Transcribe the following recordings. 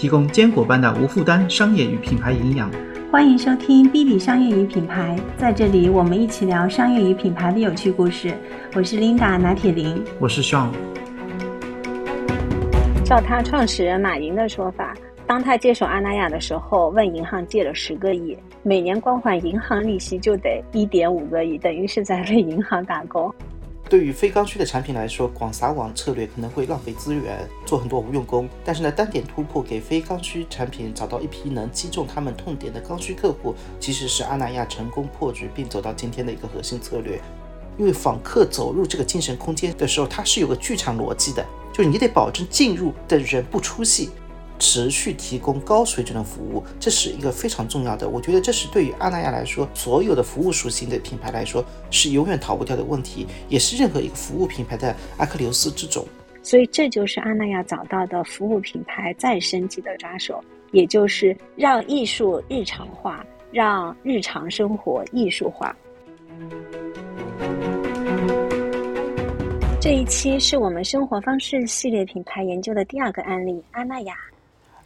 提供坚果般的无负担商业与品牌营养。欢迎收听 B B 商业与品牌，在这里我们一起聊商业与品牌的有趣故事。我是 Linda 拿铁林，我是 Sean。照他创始人马云的说法，当他接手阿那亚的时候，问银行借了十个亿，每年光还银行利息就得一点五个亿，等于是在为银行打工。对于非刚需的产品来说，广撒网策略可能会浪费资源，做很多无用功。但是呢，单点突破，给非刚需产品找到一批能击中他们痛点的刚需客户，其实是阿那亚成功破局并走到今天的一个核心策略。因为访客走入这个精神空间的时候，它是有个剧场逻辑的，就是你得保证进入的人不出戏。持续提供高水准的服务，这是一个非常重要的。我觉得这是对于阿那亚来说，所有的服务属性的品牌来说，是永远逃不掉的问题，也是任何一个服务品牌的阿克琉斯之种。所以，这就是阿那亚找到的服务品牌再升级的抓手，也就是让艺术日常化，让日常生活艺术化。这一期是我们生活方式系列品牌研究的第二个案例——阿那亚。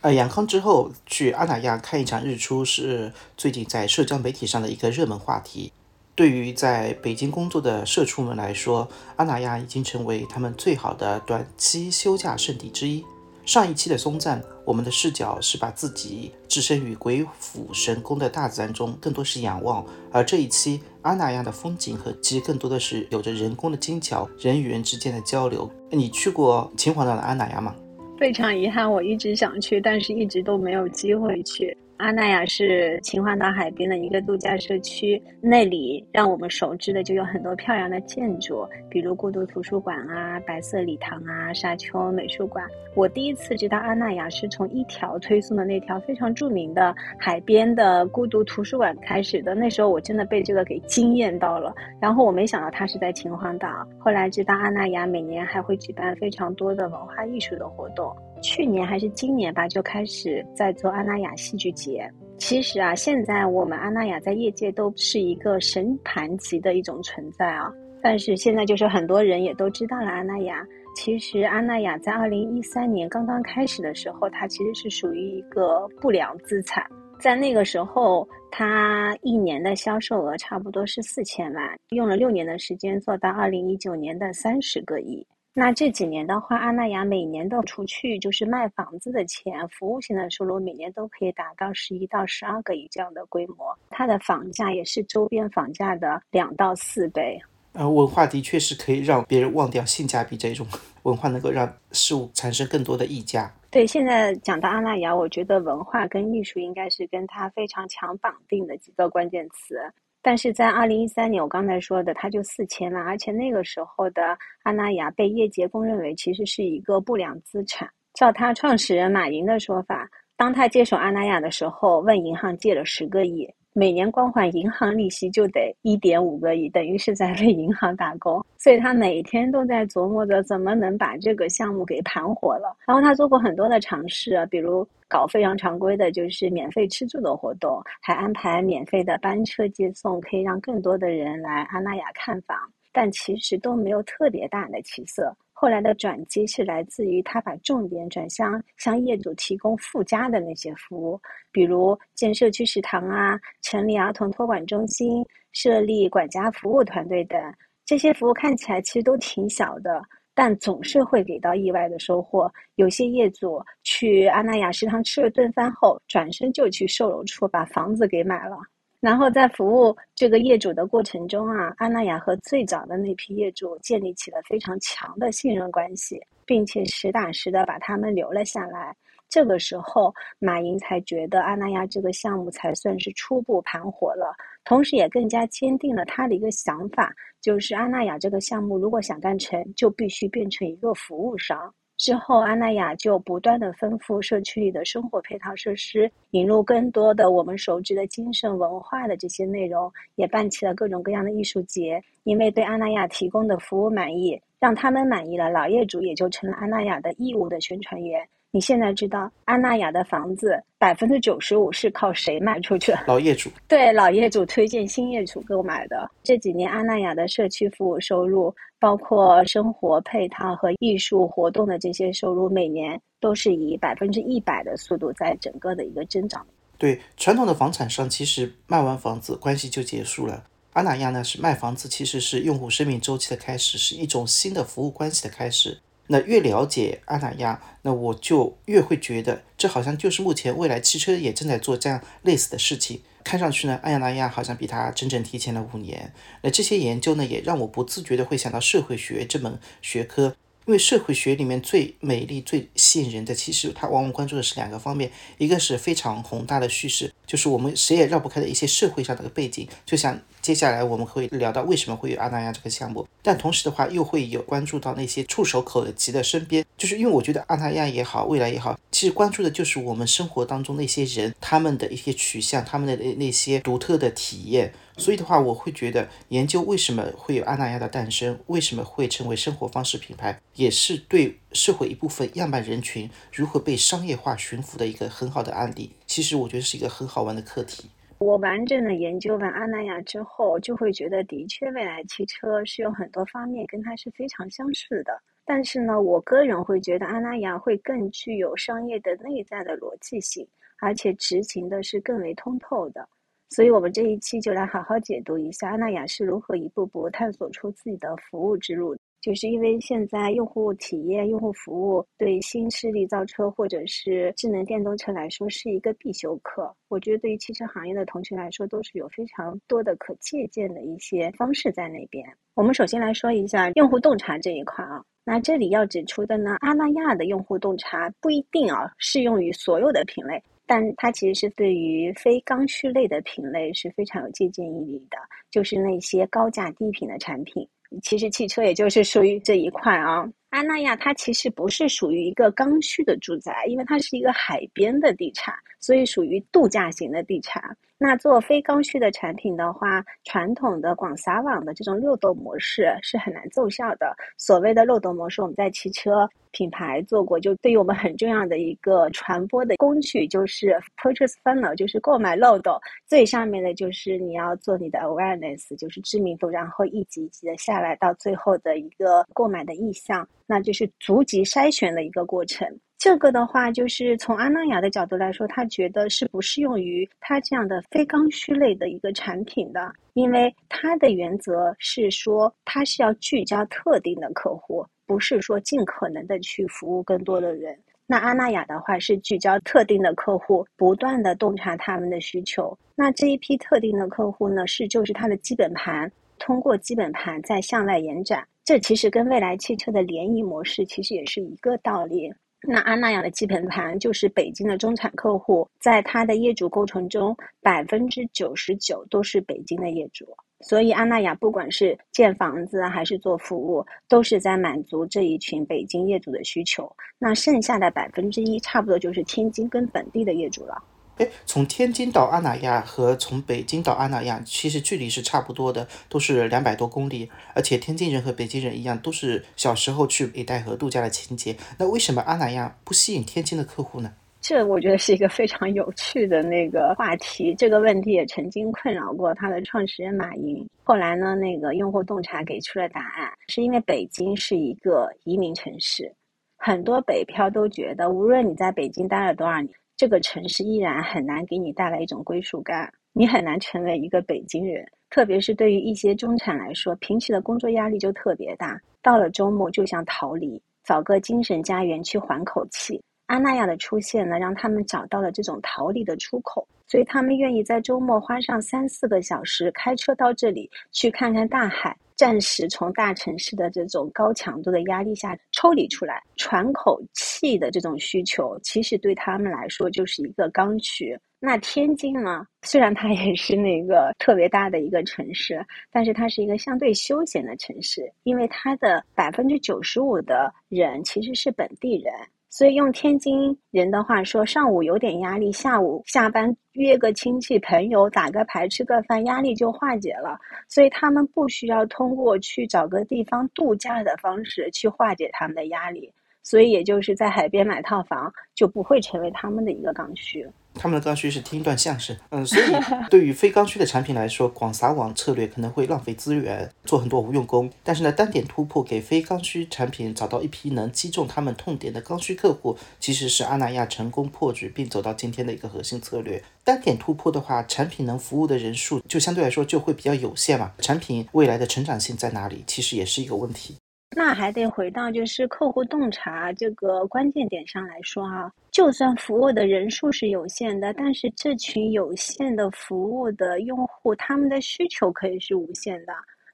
呃，阳康之后去阿那亚看一场日出是最近在社交媒体上的一个热门话题。对于在北京工作的社畜们来说，阿那亚已经成为他们最好的短期休假圣地之一。上一期的松赞，我们的视角是把自己置身于鬼斧神工的大自然中，更多是仰望；而这一期阿那亚的风景和其实更多的是有着人工的精巧，人与人之间的交流。你去过秦皇岛的阿那亚吗？非常遗憾，我一直想去，但是一直都没有机会去。阿那亚是秦皇岛海边的一个度假社区，那里让我们熟知的就有很多漂亮的建筑，比如孤独图书馆啊、白色礼堂啊、沙丘美术馆。我第一次知道阿那亚是从一条推送的那条非常著名的海边的孤独图书馆开始的，那时候我真的被这个给惊艳到了。然后我没想到它是在秦皇岛，后来知道阿那亚每年还会举办非常多的文化艺术的活动。去年还是今年吧，就开始在做阿那亚戏剧节。其实啊，现在我们阿那亚在业界都是一个神盘级的一种存在啊。但是现在就是很多人也都知道了阿那亚。其实阿那亚在二零一三年刚刚开始的时候，它其实是属于一个不良资产。在那个时候，它一年的销售额差不多是四千万，用了六年的时间做到二零一九年的三十个亿。那这几年的话，阿那亚每年都除去就是卖房子的钱，服务性的收入每年都可以达到十一到十二个亿这样的规模。它的房价也是周边房价的两到四倍。呃，文化的确是可以让别人忘掉性价比这种文化，能够让事物产生更多的溢价。对，现在讲到阿那亚，我觉得文化跟艺术应该是跟它非常强绑定的几个关键词。但是在二零一三年，我刚才说的，它就四千了，而且那个时候的阿那亚被业界公认为其实是一个不良资产。照他创始人马云的说法，当他接手阿那亚的时候，问银行借了十个亿。每年光还银行利息就得一点五个亿，等于是在为银行打工。所以他每天都在琢磨着怎么能把这个项目给盘活了。然后他做过很多的尝试，比如搞非常常规的，就是免费吃住的活动，还安排免费的班车接送，可以让更多的人来阿那亚看房。但其实都没有特别大的起色。后来的转机是来自于他把重点转向向业主提供附加的那些服务，比如建社区食堂啊、成立儿童托管中心、设立管家服务团队等。这些服务看起来其实都挺小的，但总是会给到意外的收获。有些业主去阿那亚食堂吃了顿饭后，转身就去售楼处把房子给买了。然后在服务这个业主的过程中啊，阿那亚和最早的那批业主建立起了非常强的信任关系，并且实打实的把他们留了下来。这个时候，马云才觉得阿那亚这个项目才算是初步盘活了，同时也更加坚定了他的一个想法，就是阿那亚这个项目如果想干成，就必须变成一个服务商。之后，阿那亚就不断的丰富社区里的生活配套设施，引入更多的我们熟知的精神文化的这些内容，也办起了各种各样的艺术节。因为对阿那亚提供的服务满意，让他们满意了，老业主也就成了阿那亚的义务的宣传员。你现在知道安娜亚的房子百分之九十五是靠谁卖出去？老业主。对，老业主推荐新业主购买的。这几年安娜亚的社区服务收入，包括生活配套和艺术活动的这些收入，每年都是以百分之一百的速度在整个的一个增长。对传统的房产商，其实卖完房子关系就结束了。安娜亚呢是卖房子，其实是用户生命周期的开始，是一种新的服务关系的开始。那越了解阿那亚，那我就越会觉得，这好像就是目前未来汽车也正在做这样类似的事情。看上去呢，阿亚那亚好像比它整整提前了五年。那这些研究呢，也让我不自觉的会想到社会学这门学科。因为社会学里面最美丽、最吸引人的，其实它往往关注的是两个方面，一个是非常宏大的叙事，就是我们谁也绕不开的一些社会上的背景，就像接下来我们会聊到为什么会有阿那亚这个项目，但同时的话又会有关注到那些触手可及的身边，就是因为我觉得阿那亚也好，未来也好，其实关注的就是我们生活当中那些人，他们的一些取向，他们的那那些独特的体验。所以的话，我会觉得研究为什么会有阿那亚的诞生，为什么会成为生活方式品牌，也是对社会一部分样板人群如何被商业化驯服的一个很好的案例。其实我觉得是一个很好玩的课题。我完整的研究完阿那亚之后，就会觉得的确未来汽车是有很多方面跟它是非常相似的。但是呢，我个人会觉得阿那亚会更具有商业的内在的逻辑性，而且执行的是更为通透的。所以，我们这一期就来好好解读一下阿那亚是如何一步步探索出自己的服务之路。就是因为现在用户体验、用户服务对新势力造车或者是智能电动车来说是一个必修课。我觉得对于汽车行业的同学来说，都是有非常多的可借鉴的一些方式在那边。我们首先来说一下用户洞察这一块啊。那这里要指出的呢，阿那亚的用户洞察不一定啊适用于所有的品类。但它其实是对于非刚需类的品类是非常有借鉴意义的，就是那些高价低频的产品。其实汽车也就是属于这一块啊。安那亚它其实不是属于一个刚需的住宅，因为它是一个海边的地产，所以属于度假型的地产。那做非刚需的产品的话，传统的广撒网的这种漏斗模式是很难奏效的。所谓的漏斗模式，我们在汽车品牌做过，就对于我们很重要的一个传播的工具，就是 purchase funnel，就是购买漏斗。最上面的就是你要做你的 awareness，就是知名度，然后一级一级的下来到最后的一个购买的意向。那就是逐级筛选的一个过程。这个的话，就是从阿那雅的角度来说，他觉得是不适用于他这样的非刚需类的一个产品的，因为他的原则是说，他是要聚焦特定的客户，不是说尽可能的去服务更多的人。那阿那雅的话是聚焦特定的客户，不断的洞察他们的需求。那这一批特定的客户呢，是就是他的基本盘，通过基本盘再向外延展。这其实跟未来汽车的联谊模式其实也是一个道理。那安那亚的基本盘就是北京的中产客户，在他的业主构成中，百分之九十九都是北京的业主。所以安那亚不管是建房子还是做服务，都是在满足这一群北京业主的需求。那剩下的百分之一，差不多就是天津跟本地的业主了。哎，从天津到阿那亚和从北京到阿那亚，其实距离是差不多的，都是两百多公里。而且天津人和北京人一样，都是小时候去北戴河度假的情节。那为什么阿那亚不吸引天津的客户呢？这我觉得是一个非常有趣的那个话题。这个问题也曾经困扰过他的创始人马云。后来呢，那个用户洞察给出了答案，是因为北京是一个移民城市，很多北漂都觉得，无论你在北京待了多少年。这个城市依然很难给你带来一种归属感，你很难成为一个北京人。特别是对于一些中产来说，平时的工作压力就特别大，到了周末就想逃离，找个精神家园去缓口气。阿那亚的出现呢，让他们找到了这种逃离的出口，所以他们愿意在周末花上三四个小时开车到这里去看看大海。暂时从大城市的这种高强度的压力下抽离出来，喘口气的这种需求，其实对他们来说就是一个刚需。那天津呢？虽然它也是那个特别大的一个城市，但是它是一个相对休闲的城市，因为它的百分之九十五的人其实是本地人。所以用天津人的话说，上午有点压力，下午下班约个亲戚朋友打个牌吃个饭，压力就化解了。所以他们不需要通过去找个地方度假的方式去化解他们的压力。所以也就是在海边买套房就不会成为他们的一个刚需。他们的刚需是听一段相声，嗯，所以 对于非刚需的产品来说，广撒网策略可能会浪费资源，做很多无用功。但是呢，单点突破给非刚需产品找到一批能击中他们痛点的刚需客户，其实是阿那亚成功破局并走到今天的一个核心策略。单点突破的话，产品能服务的人数就相对来说就会比较有限嘛，产品未来的成长性在哪里，其实也是一个问题。那还得回到就是客户洞察这个关键点上来说啊，就算服务的人数是有限的，但是这群有限的服务的用户，他们的需求可以是无限的。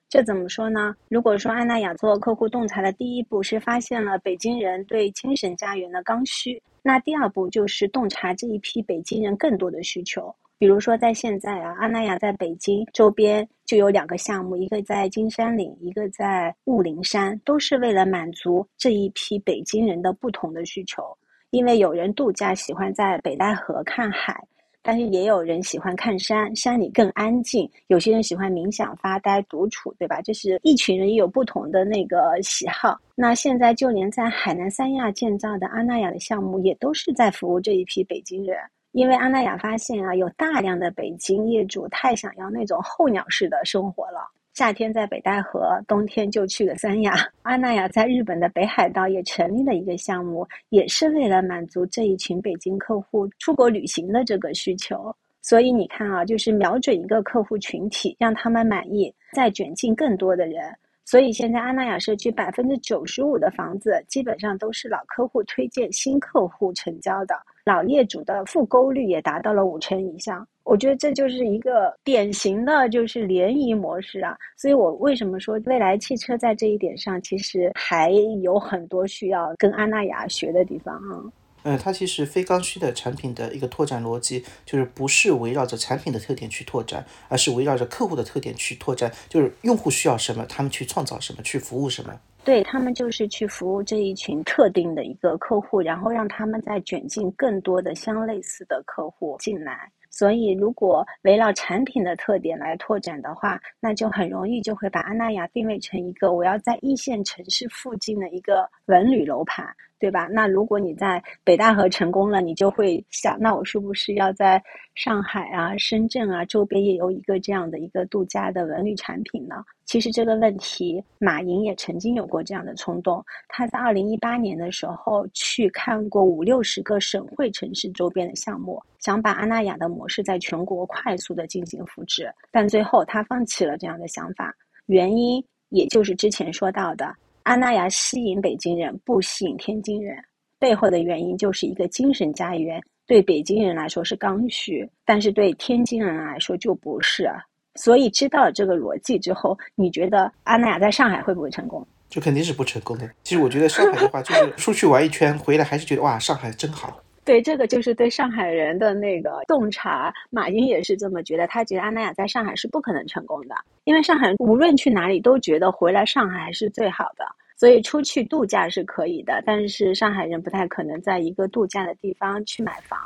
这怎么说呢？如果说安娜雅做客户洞察的第一步是发现了北京人对精神家园的刚需，那第二步就是洞察这一批北京人更多的需求。比如说，在现在啊，阿那亚在北京周边就有两个项目，一个在金山岭，一个在雾灵山，都是为了满足这一批北京人的不同的需求。因为有人度假喜欢在北戴河看海，但是也有人喜欢看山，山里更安静；有些人喜欢冥想、发呆、独处，对吧？这是一群人也有不同的那个喜好。那现在就连在海南三亚建造的阿那亚的项目，也都是在服务这一批北京人。因为阿那亚发现啊，有大量的北京业主太想要那种候鸟式的生活了。夏天在北戴河，冬天就去了三亚。阿那亚在日本的北海道也成立了一个项目，也是为了满足这一群北京客户出国旅行的这个需求。所以你看啊，就是瞄准一个客户群体，让他们满意，再卷进更多的人。所以现在阿那亚社区百分之九十五的房子基本上都是老客户推荐新客户成交的，老业主的复购率也达到了五成以上。我觉得这就是一个典型的就是联谊模式啊。所以我为什么说未来汽车在这一点上其实还有很多需要跟阿那亚学的地方啊。嗯，它其实非刚需的产品的一个拓展逻辑，就是不是围绕着产品的特点去拓展，而是围绕着客户的特点去拓展，就是用户需要什么，他们去创造什么，去服务什么。对他们就是去服务这一群特定的一个客户，然后让他们再卷进更多的相类似的客户进来。所以，如果围绕产品的特点来拓展的话，那就很容易就会把阿那亚定位成一个我要在一线城市附近的一个文旅楼盘。对吧？那如果你在北戴河成功了，你就会想，那我是不是要在上海啊、深圳啊周边也有一个这样的一个度假的文旅产品呢？其实这个问题，马云也曾经有过这样的冲动。他在二零一八年的时候去看过五六十个省会城市周边的项目，想把阿那亚的模式在全国快速的进行复制，但最后他放弃了这样的想法。原因也就是之前说到的。阿那亚吸引北京人，不吸引天津人，背后的原因就是一个精神家园，对北京人来说是刚需，但是对天津人来说就不是。所以知道了这个逻辑之后，你觉得阿那亚在上海会不会成功？就肯定是不成功的。其实我觉得上海的话，就是出去玩一圈回来，还是觉得哇，上海真好。对，这个就是对上海人的那个洞察。马云也是这么觉得，他觉得阿那亚在上海是不可能成功的，因为上海无论去哪里都觉得回来上海是最好的。所以出去度假是可以的，但是上海人不太可能在一个度假的地方去买房。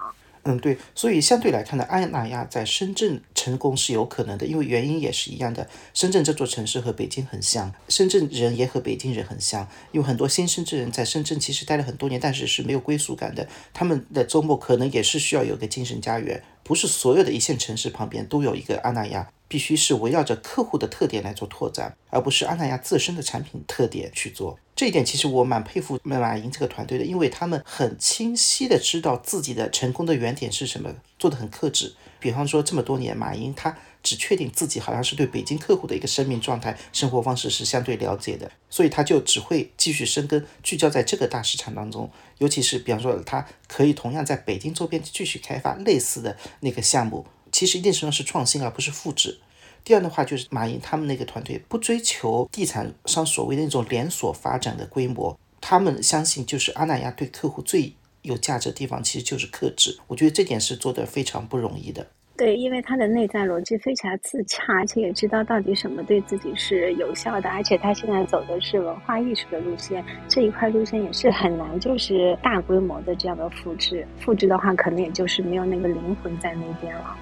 嗯，对，所以相对来看呢，阿那亚在深圳成功是有可能的，因为原因也是一样的。深圳这座城市和北京很像，深圳人也和北京人很像，因为很多新深圳人在深圳其实待了很多年，但是是没有归属感的。他们的周末可能也是需要有个精神家园，不是所有的一线城市旁边都有一个阿那亚。必须是围绕着客户的特点来做拓展，而不是阿那亚自身的产品特点去做。这一点其实我蛮佩服马云这个团队的，因为他们很清晰的知道自己的成功的原点是什么，做的很克制。比方说这么多年，马云他只确定自己好像是对北京客户的一个生命状态、生活方式是相对了解的，所以他就只会继续深耕，聚焦在这个大市场当中。尤其是比方说，他可以同样在北京周边继续开发类似的那个项目。其实一定程度是创新，而不是复制。第二的话，就是马云他们那个团队不追求地产商所谓的那种连锁发展的规模，他们相信就是阿那亚对客户最有价值的地方，其实就是克制。我觉得这点是做的非常不容易的。对，因为他的内在逻辑非常自洽，而且也知道到底什么对自己是有效的，而且他现在走的是文化艺术的路线，这一块路线也是很难，就是大规模的这样的复制。复制的话，可能也就是没有那个灵魂在那边了。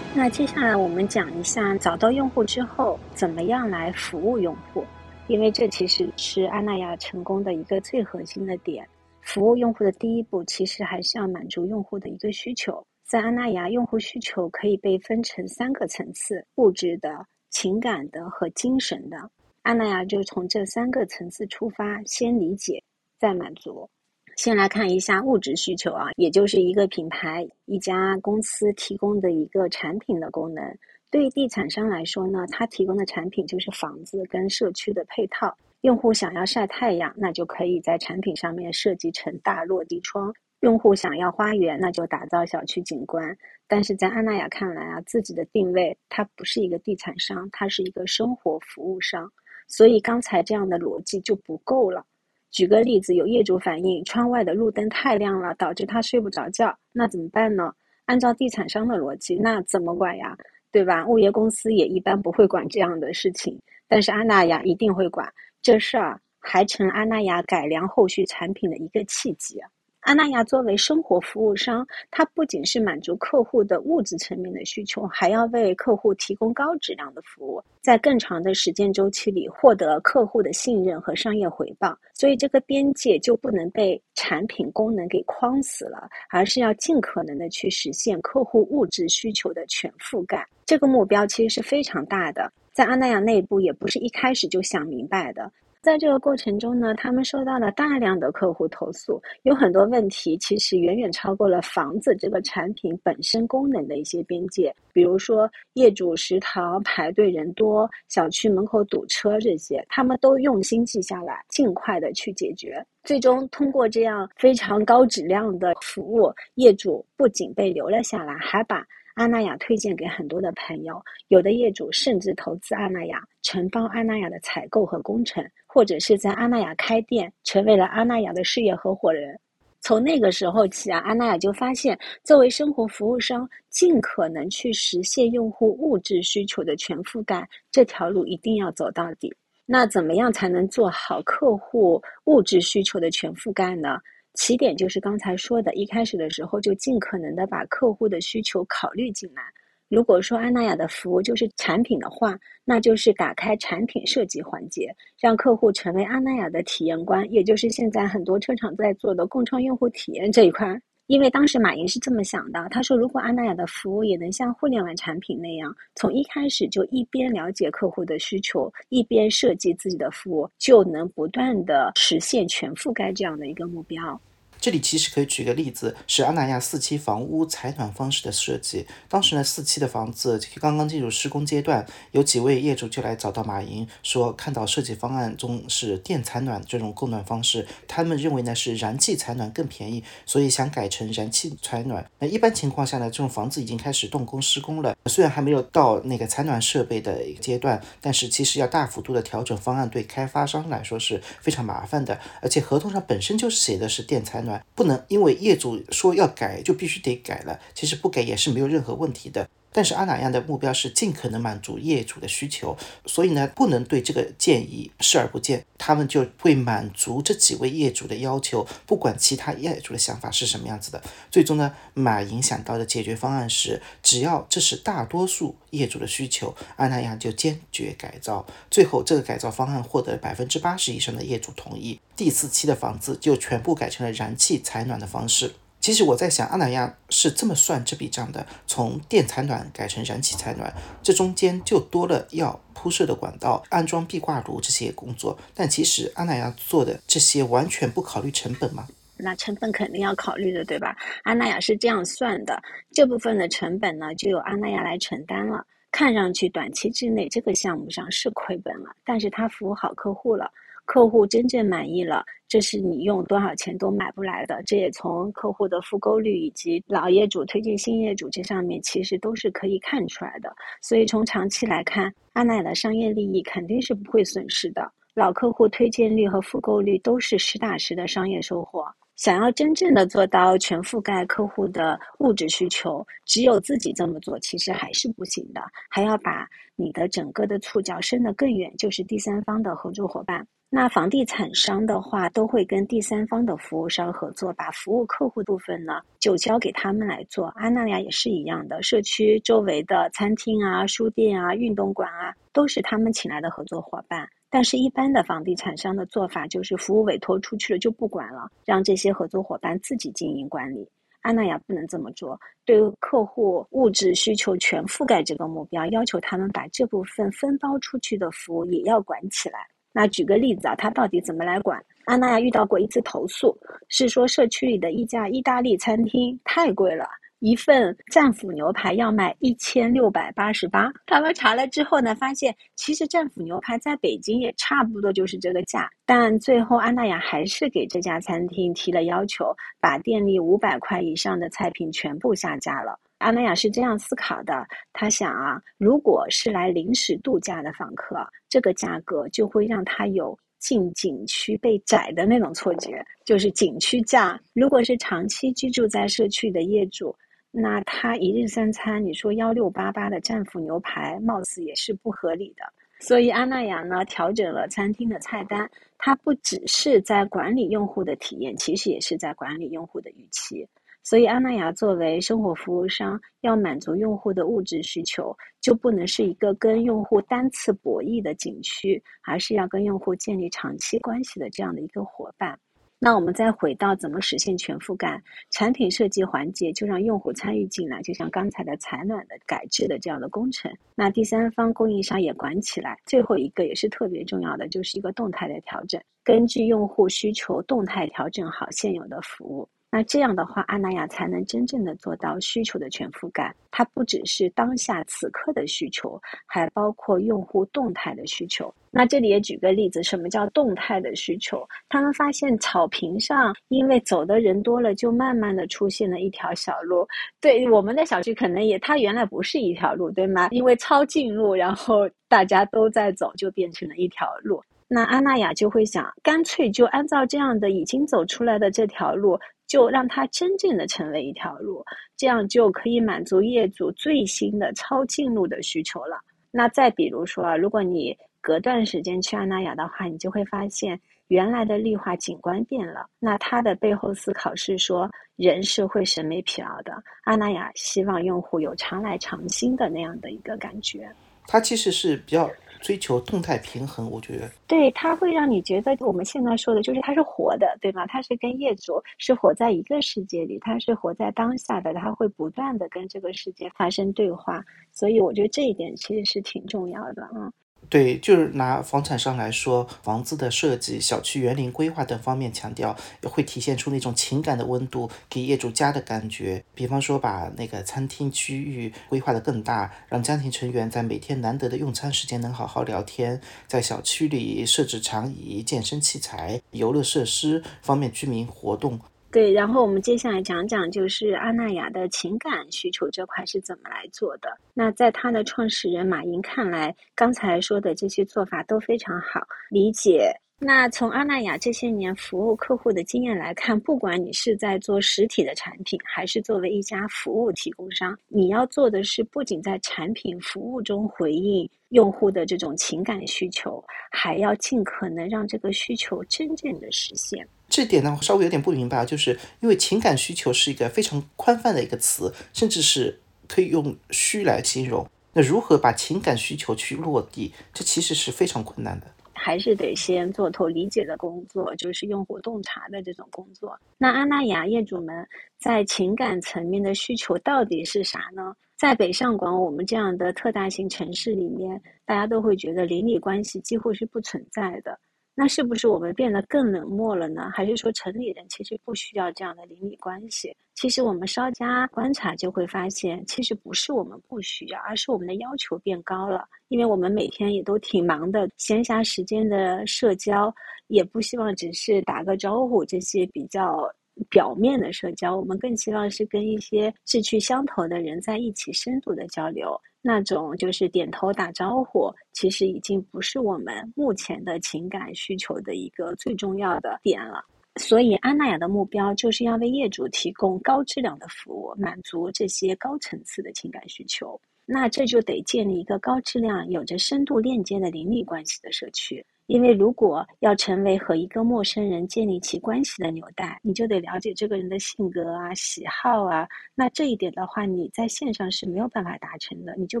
那接下来我们讲一下找到用户之后怎么样来服务用户，因为这其实是安娜亚成功的一个最核心的点。服务用户的第一步其实还是要满足用户的一个需求。在安娜亚，用户需求可以被分成三个层次：物质的、情感的和精神的。安娜亚就从这三个层次出发，先理解，再满足。先来看一下物质需求啊，也就是一个品牌、一家公司提供的一个产品的功能。对于地产商来说呢，他提供的产品就是房子跟社区的配套。用户想要晒太阳，那就可以在产品上面设计成大落地窗；用户想要花园，那就打造小区景观。但是在安娜雅看来啊，自己的定位它不是一个地产商，它是一个生活服务商，所以刚才这样的逻辑就不够了。举个例子，有业主反映窗外的路灯太亮了，导致他睡不着觉，那怎么办呢？按照地产商的逻辑，那怎么管呀？对吧？物业公司也一般不会管这样的事情，但是安娜亚一定会管这事儿，还成安娜亚改良后续产品的一个契机。安娜亚作为生活服务商，它不仅是满足客户的物质层面的需求，还要为客户提供高质量的服务，在更长的时间周期里获得客户的信任和商业回报。所以，这个边界就不能被产品功能给框死了，而是要尽可能的去实现客户物质需求的全覆盖。这个目标其实是非常大的，在安娜亚内部也不是一开始就想明白的。在这个过程中呢，他们收到了大量的客户投诉，有很多问题其实远远超过了房子这个产品本身功能的一些边界，比如说业主食堂排队人多、小区门口堵车这些，他们都用心记下来，尽快的去解决。最终通过这样非常高质量的服务，业主不仅被留了下来，还把。安娜亚推荐给很多的朋友，有的业主甚至投资安娜亚，承包安娜亚的采购和工程，或者是在安娜亚开店，成为了安娜亚的事业合伙人。从那个时候起啊，安娜亚就发现，作为生活服务商，尽可能去实现用户物质需求的全覆盖，这条路一定要走到底。那怎么样才能做好客户物质需求的全覆盖呢？起点就是刚才说的，一开始的时候就尽可能的把客户的需求考虑进来。如果说安娜亚的服务就是产品的话，那就是打开产品设计环节，让客户成为安娜亚的体验官，也就是现在很多车厂在做的共创用户体验这一块。因为当时马云是这么想的，他说如果安娜亚的服务也能像互联网产品那样，从一开始就一边了解客户的需求，一边设计自己的服务，就能不断的实现全覆盖这样的一个目标。这里其实可以举个例子，是阿那亚四期房屋采暖方式的设计。当时呢，四期的房子刚刚进入施工阶段，有几位业主就来找到马云，说看到设计方案中是电采暖这种供暖方式，他们认为呢是燃气采暖更便宜，所以想改成燃气采暖。那一般情况下呢，这种房子已经开始动工施工了，虽然还没有到那个采暖设备的一个阶段，但是其实要大幅度的调整方案，对开发商来说是非常麻烦的，而且合同上本身就写的是电采暖。不能因为业主说要改就必须得改了，其实不改也是没有任何问题的。但是阿那亚的目标是尽可能满足业主的需求，所以呢，不能对这个建议视而不见。他们就会满足这几位业主的要求，不管其他业主的想法是什么样子的。最终呢，马云想到的解决方案是，只要这是大多数业主的需求，阿那亚就坚决改造。最后，这个改造方案获得百分之八十以上的业主同意，第四期的房子就全部改成了燃气采暖的方式。其实我在想，阿那亚是这么算这笔账的：从电采暖改成燃气采暖，这中间就多了要铺设的管道、安装壁挂炉这些工作。但其实阿那亚做的这些完全不考虑成本吗？那成本肯定要考虑的，对吧？阿那亚是这样算的，这部分的成本呢，就由阿那亚来承担了。看上去短期之内这个项目上是亏本了，但是他服务好客户了。客户真正满意了，这是你用多少钱都买不来的。这也从客户的复购率以及老业主推荐新业主这上面，其实都是可以看出来的。所以从长期来看，阿奶的商业利益肯定是不会损失的。老客户推荐率和复购率都是实打实的商业收获。想要真正的做到全覆盖客户的物质需求，只有自己这么做其实还是不行的，还要把你的整个的触角伸得更远，就是第三方的合作伙伴。那房地产商的话，都会跟第三方的服务商合作，把服务客户部分呢就交给他们来做。安娜亚也是一样的，社区周围的餐厅啊、书店啊、运动馆啊，都是他们请来的合作伙伴。但是，一般的房地产商的做法就是服务委托出去了就不管了，让这些合作伙伴自己经营管理。安娜亚不能这么做，对客户物质需求全覆盖这个目标，要求他们把这部分分包出去的服务也要管起来。那举个例子啊，他到底怎么来管？安娜亚遇到过一次投诉，是说社区里的一家意大利餐厅太贵了。一份战斧牛排要卖一千六百八十八，他们查了之后呢，发现其实战斧牛排在北京也差不多就是这个价，但最后安娜雅还是给这家餐厅提了要求，把店里五百块以上的菜品全部下架了。安娜雅是这样思考的，她想啊，如果是来临时度假的访客，这个价格就会让他有进景区被宰的那种错觉，就是景区价。如果是长期居住在社区的业主。那他一日三餐，你说幺六八八的战斧牛排，貌似也是不合理的。所以阿那亚呢，调整了餐厅的菜单，它不只是在管理用户的体验，其实也是在管理用户的预期。所以阿那亚作为生活服务商，要满足用户的物质需求，就不能是一个跟用户单次博弈的景区，而是要跟用户建立长期关系的这样的一个伙伴。那我们再回到怎么实现全覆盖，产品设计环节就让用户参与进来，就像刚才的采暖的改制的这样的工程。那第三方供应商也管起来。最后一个也是特别重要的，就是一个动态的调整，根据用户需求动态调整好现有的服务。那这样的话，阿那亚才能真正的做到需求的全覆盖。它不只是当下此刻的需求，还包括用户动态的需求。那这里也举个例子，什么叫动态的需求？他们发现草坪上因为走的人多了，就慢慢的出现了一条小路。对我们的小区可能也，它原来不是一条路，对吗？因为抄近路，然后大家都在走，就变成了一条路。那阿那亚就会想，干脆就按照这样的已经走出来的这条路。就让它真正的成为一条路，这样就可以满足业主最新的超近路的需求了。那再比如说，如果你隔段时间去阿那亚的话，你就会发现原来的绿化景观变了。那它的背后思考是说，人是会审美疲劳的。阿那亚希望用户有常来常新的那样的一个感觉。它其实是比较。追求动态平衡，我觉得对它会让你觉得我们现在说的就是它是活的，对吗？它是跟业主是活在一个世界里，它是活在当下的，它会不断的跟这个世界发生对话，所以我觉得这一点其实是挺重要的啊。对，就是拿房产商来说，房子的设计、小区园林规划等方面强调，会体现出那种情感的温度，给业主家的感觉。比方说，把那个餐厅区域规划的更大，让家庭成员在每天难得的用餐时间能好好聊天；在小区里设置长椅、健身器材、游乐设施，方便居民活动。对，然后我们接下来讲讲，就是阿那亚的情感需求这块是怎么来做的。那在他的创始人马云看来，刚才说的这些做法都非常好理解。那从阿那亚这些年服务客户的经验来看，不管你是在做实体的产品，还是作为一家服务提供商，你要做的是不仅在产品服务中回应用户的这种情感需求，还要尽可能让这个需求真正的实现。这点呢，稍微有点不明白，就是因为情感需求是一个非常宽泛的一个词，甚至是可以用虚来形容。那如何把情感需求去落地，这其实是非常困难的。还是得先做透理解的工作，就是用户洞察的这种工作。那阿那亚业主们在情感层面的需求到底是啥呢？在北上广我们这样的特大型城市里面，大家都会觉得邻里关系几乎是不存在的。那是不是我们变得更冷漠了呢？还是说城里人其实不需要这样的邻里关系？其实我们稍加观察就会发现，其实不是我们不需要，而是我们的要求变高了。因为我们每天也都挺忙的，闲暇时间的社交也不希望只是打个招呼这些比较表面的社交，我们更希望是跟一些志趣相投的人在一起深度的交流。那种就是点头打招呼，其实已经不是我们目前的情感需求的一个最重要的点了。所以，安娜雅的目标就是要为业主提供高质量的服务，满足这些高层次的情感需求。那这就得建立一个高质量、有着深度链接的邻里关系的社区。因为如果要成为和一个陌生人建立起关系的纽带，你就得了解这个人的性格啊、喜好啊。那这一点的话，你在线上是没有办法达成的，你就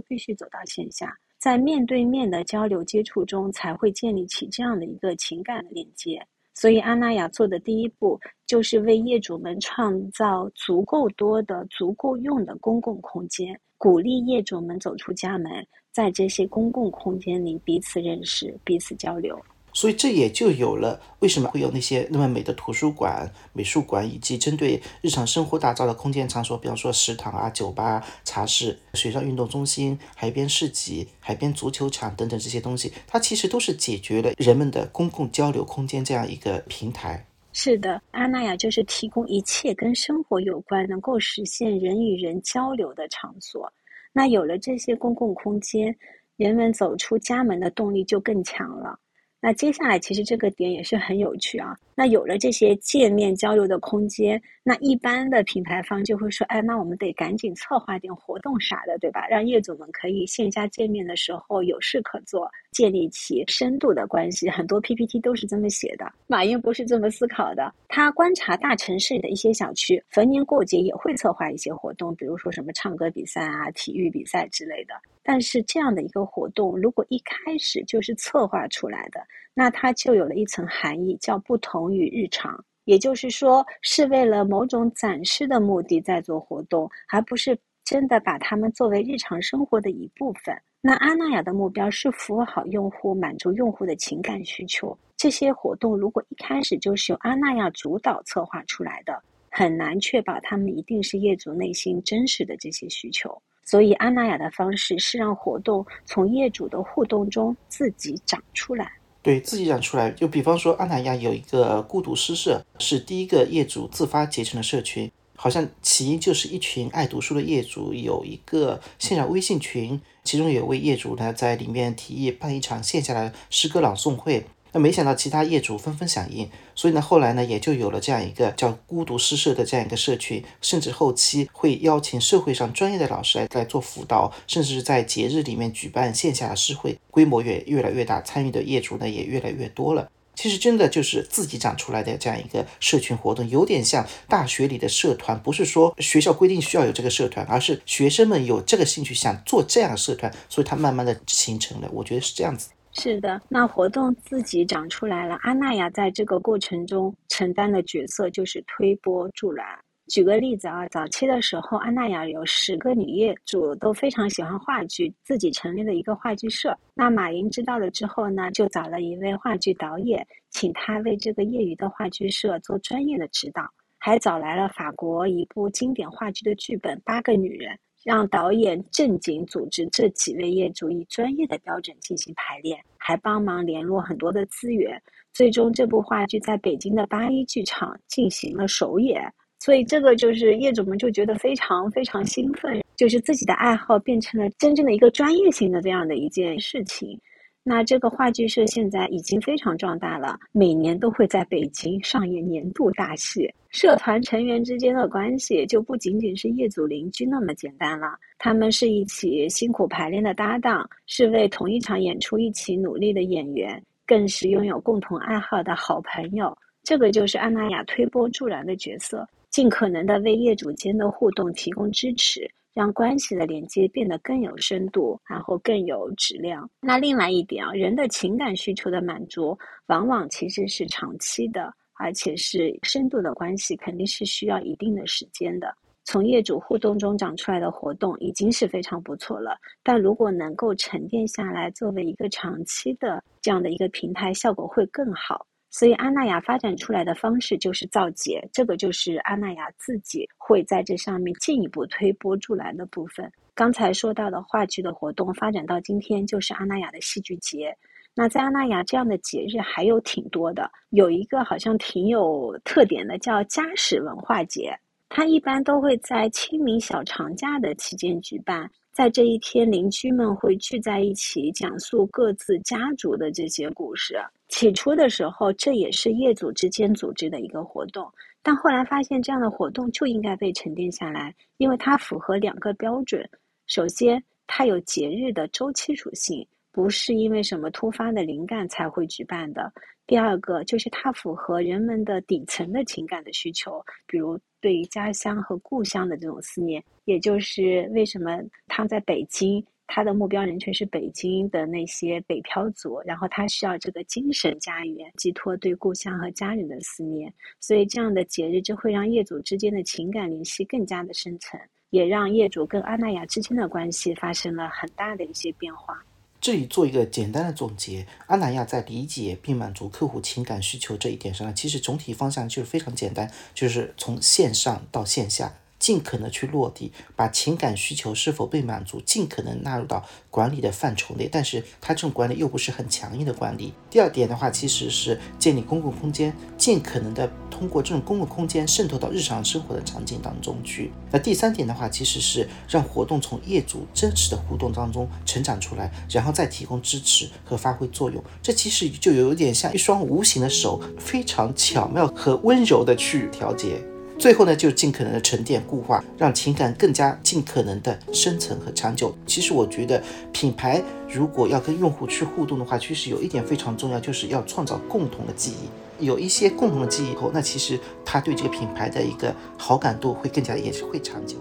必须走到线下，在面对面的交流接触中，才会建立起这样的一个情感的连接。所以，阿那亚做的第一步就是为业主们创造足够多的、足够用的公共空间，鼓励业主们走出家门。在这些公共空间里彼此认识、彼此交流，所以这也就有了为什么会有那些那么美的图书馆、美术馆，以及针对日常生活打造的空间场所，比方说食堂啊、酒吧、茶室、水上运动中心、海边市集、海边足球场等等这些东西，它其实都是解决了人们的公共交流空间这样一个平台。是的，阿那亚就是提供一切跟生活有关、能够实现人与人交流的场所。那有了这些公共空间，人们走出家门的动力就更强了。那接下来其实这个点也是很有趣啊。那有了这些见面交流的空间，那一般的品牌方就会说：“哎，那我们得赶紧策划点活动啥的，对吧？让业主们可以线下见面的时候有事可做，建立起深度的关系。”很多 PPT 都是这么写的。马云不是这么思考的，他观察大城市的一些小区，逢年过节也会策划一些活动，比如说什么唱歌比赛啊、体育比赛之类的。但是这样的一个活动，如果一开始就是策划出来的，那它就有了一层含义，叫不同于日常。也就是说，是为了某种展示的目的在做活动，而不是真的把它们作为日常生活的一部分。那阿那亚的目标是服务好用户，满足用户的情感需求。这些活动如果一开始就是由阿那亚主导策划出来的，很难确保他们一定是业主内心真实的这些需求。所以，阿那亚的方式是让活动从业主的互动中自己长出来。对自己讲出来，就比方说，阿那亚有一个孤独诗社，是第一个业主自发结成的社群。好像起因就是一群爱读书的业主有一个线上微信群，其中有位业主呢在里面提议办一场线下的诗歌朗诵会。那没想到其他业主纷纷响应，所以呢，后来呢，也就有了这样一个叫“孤独诗社”的这样一个社群，甚至后期会邀请社会上专业的老师来来做辅导，甚至是在节日里面举办线下的诗会，规模越越来越大，参与的业主呢也越来越多了。其实真的就是自己长出来的这样一个社群活动，有点像大学里的社团，不是说学校规定需要有这个社团，而是学生们有这个兴趣想做这样的社团，所以它慢慢的形成了。我觉得是这样子。是的，那活动自己长出来了。阿那亚在这个过程中承担的角色就是推波助澜。举个例子啊，早期的时候，阿那亚有十个女业主都非常喜欢话剧，自己成立了一个话剧社。那马云知道了之后呢，就找了一位话剧导演，请他为这个业余的话剧社做专业的指导，还找来了法国一部经典话剧的剧本《八个女人》。让导演正经组织这几位业主以专业的标准进行排练，还帮忙联络很多的资源。最终，这部话剧在北京的八一剧场进行了首演。所以，这个就是业主们就觉得非常非常兴奋，就是自己的爱好变成了真正的一个专业性的这样的一件事情。那这个话剧社现在已经非常壮大了，每年都会在北京上演年度大戏。社团成员之间的关系就不仅仅是业主邻居那么简单了，他们是一起辛苦排练的搭档，是为同一场演出一起努力的演员，更是拥有共同爱好的好朋友。这个就是安娜雅推波助澜的角色，尽可能的为业主间的互动提供支持。让关系的连接变得更有深度，然后更有质量。那另外一点啊，人的情感需求的满足，往往其实是长期的，而且是深度的关系，肯定是需要一定的时间的。从业主互动中长出来的活动已经是非常不错了，但如果能够沉淀下来，作为一个长期的这样的一个平台，效果会更好。所以，阿那亚发展出来的方式就是造节，这个就是阿那亚自己会在这上面进一步推波助澜的部分。刚才说到的话剧的活动发展到今天，就是阿那亚的戏剧节。那在阿那亚这样的节日还有挺多的，有一个好像挺有特点的，叫家史文化节。它一般都会在清明小长假的期间举办。在这一天，邻居们会聚在一起，讲述各自家族的这些故事。起初的时候，这也是业主之间组织的一个活动，但后来发现这样的活动就应该被沉淀下来，因为它符合两个标准：首先，它有节日的周期属性，不是因为什么突发的灵感才会举办的。第二个就是它符合人们的底层的情感的需求，比如对于家乡和故乡的这种思念，也就是为什么他在北京。他的目标人群是北京的那些北漂族，然后他需要这个精神家园，寄托对故乡和家人的思念。所以这样的节日就会让业主之间的情感联系更加的深层，也让业主跟阿那亚之间的关系发生了很大的一些变化。这里做一个简单的总结：阿那亚在理解并满足客户情感需求这一点上呢，其实总体方向就是非常简单，就是从线上到线下。尽可能去落地，把情感需求是否被满足，尽可能纳入到管理的范畴内。但是它这种管理又不是很强硬的管理。第二点的话，其实是建立公共空间，尽可能的通过这种公共空间渗透到日常生活的场景当中去。那第三点的话，其实是让活动从业主真实的互动当中成长出来，然后再提供支持和发挥作用。这其实就有点像一双无形的手，非常巧妙和温柔的去调节。最后呢，就尽可能的沉淀固化，让情感更加尽可能的深层和长久。其实我觉得，品牌如果要跟用户去互动的话，其实有一点非常重要，就是要创造共同的记忆。有一些共同的记忆以后，那其实他对这个品牌的一个好感度会更加，也是会长久。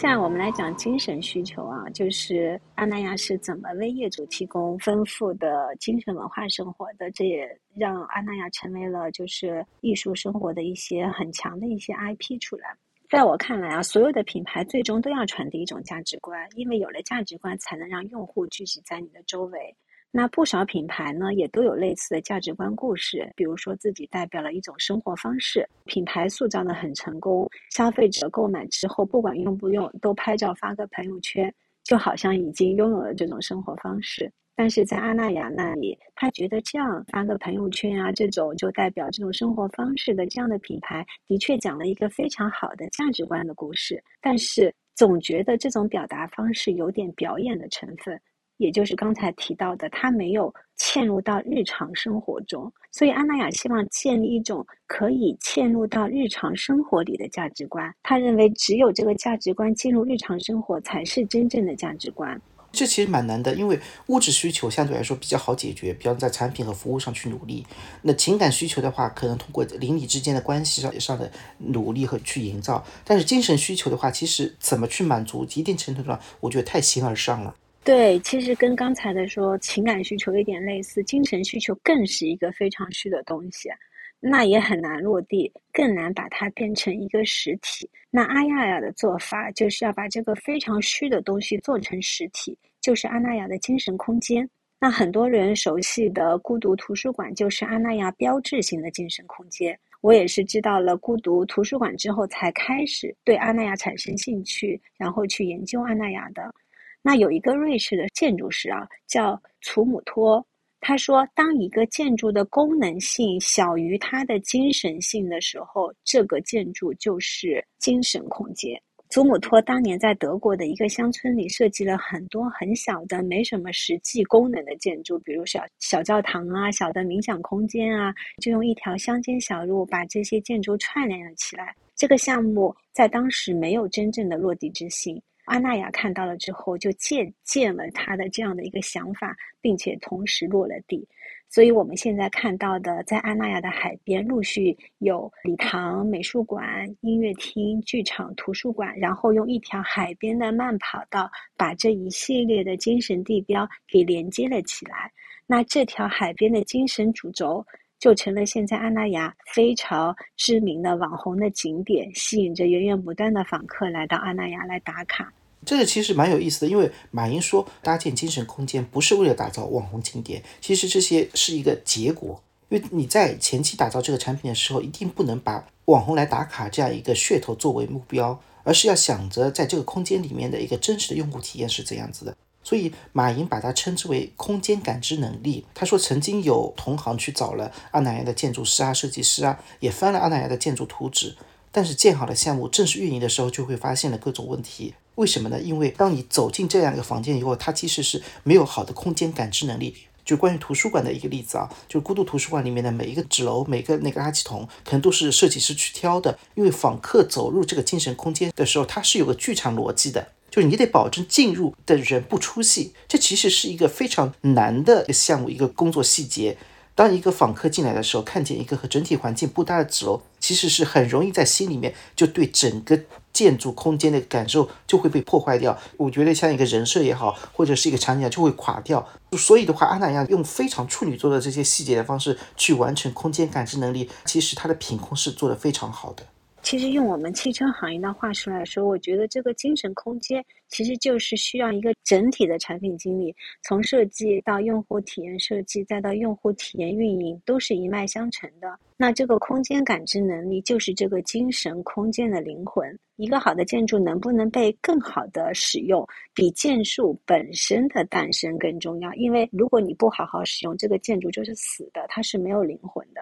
现在我们来讲精神需求啊，就是阿那亚是怎么为业主提供丰富的精神文化生活的，这也让阿那亚成为了就是艺术生活的一些很强的一些 IP 出来。在我看来啊，所有的品牌最终都要传递一种价值观，因为有了价值观，才能让用户聚集在你的周围。那不少品牌呢，也都有类似的价值观故事，比如说自己代表了一种生活方式，品牌塑造的很成功，消费者购买之后，不管用不用，都拍照发个朋友圈，就好像已经拥有了这种生活方式。但是在阿那亚那里，他觉得这样发个朋友圈啊，这种就代表这种生活方式的这样的品牌，的确讲了一个非常好的价值观的故事，但是总觉得这种表达方式有点表演的成分。也就是刚才提到的，他没有嵌入到日常生活中，所以安娜雅希望建立一种可以嵌入到日常生活里的价值观。他认为，只有这个价值观进入日常生活，才是真正的价值观。这其实蛮难的，因为物质需求相对来说比较好解决，比方在产品和服务上去努力。那情感需求的话，可能通过邻里之间的关系上上的努力和去营造。但是精神需求的话，其实怎么去满足，一定程度上，我觉得太形而上了。对，其实跟刚才的说情感需求有点类似，精神需求更是一个非常虚的东西，那也很难落地，更难把它变成一个实体。那阿亚亚的做法就是要把这个非常虚的东西做成实体，就是阿那亚的精神空间。那很多人熟悉的孤独图书馆就是阿那亚标志性的精神空间。我也是知道了孤独图书馆之后，才开始对阿那亚产生兴趣，然后去研究阿那亚的。那有一个瑞士的建筑师啊，叫祖姆托。他说，当一个建筑的功能性小于它的精神性的时候，这个建筑就是精神空间。祖姆托当年在德国的一个乡村里设计了很多很小的、没什么实际功能的建筑，比如小小教堂啊、小的冥想空间啊，就用一条乡间小路把这些建筑串联了起来。这个项目在当时没有真正的落地之行。阿那亚看到了之后，就借鉴了他的这样的一个想法，并且同时落了地。所以，我们现在看到的，在阿那亚的海边，陆续有礼堂、美术馆、音乐厅、剧场、图书馆，然后用一条海边的慢跑道，把这一系列的精神地标给连接了起来。那这条海边的精神主轴。就成了现在阿那亚非常知名的网红的景点，吸引着源源不断的访客来到阿那亚来打卡。这个其实蛮有意思的，因为马云说搭建精神空间不是为了打造网红景点，其实这些是一个结果。因为你在前期打造这个产品的时候，一定不能把网红来打卡这样一个噱头作为目标，而是要想着在这个空间里面的一个真实的用户体验是怎样子的。所以马云把它称之为空间感知能力。他说，曾经有同行去找了阿那亚的建筑师啊、设计师啊，也翻了阿那亚的建筑图纸，但是建好的项目正式运营的时候，就会发现了各种问题。为什么呢？因为当你走进这样一个房间以后，它其实是没有好的空间感知能力。就关于图书馆的一个例子啊，就是孤独图书馆里面的每一个纸楼、每个那个垃圾桶，可能都是设计师去挑的。因为访客走入这个精神空间的时候，它是有个剧场逻辑的，就是你得保证进入的人不出戏。这其实是一个非常难的一个项目，一个工作细节。当一个访客进来的时候，看见一个和整体环境不搭的纸楼，其实是很容易在心里面就对整个建筑空间的感受就会被破坏掉。我觉得像一个人设也好，或者是一个场景就会垮掉。所以的话，阿那亚用非常处女座的这些细节的方式去完成空间感知能力，其实它的品控是做得非常好的。其实用我们汽车行业的话术来说，我觉得这个精神空间其实就是需要一个整体的产品经理，从设计到用户体验设计，再到用户体验运营，都是一脉相承的。那这个空间感知能力就是这个精神空间的灵魂。一个好的建筑能不能被更好的使用，比建筑本身的诞生更重要。因为如果你不好好使用，这个建筑就是死的，它是没有灵魂的。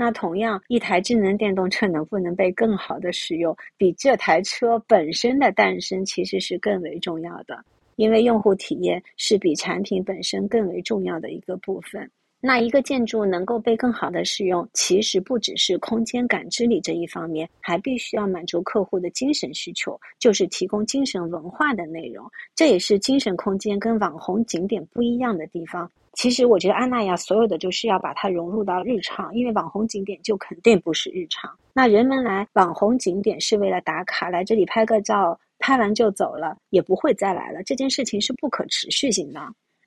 那同样，一台智能电动车能不能被更好的使用，比这台车本身的诞生其实是更为重要的，因为用户体验是比产品本身更为重要的一个部分。那一个建筑能够被更好的使用，其实不只是空间感知力这一方面，还必须要满足客户的精神需求，就是提供精神文化的内容。这也是精神空间跟网红景点不一样的地方。其实我觉得安娜亚所有的就是要把它融入到日常，因为网红景点就肯定不是日常。那人们来网红景点是为了打卡，来这里拍个照，拍完就走了，也不会再来了。这件事情是不可持续性的。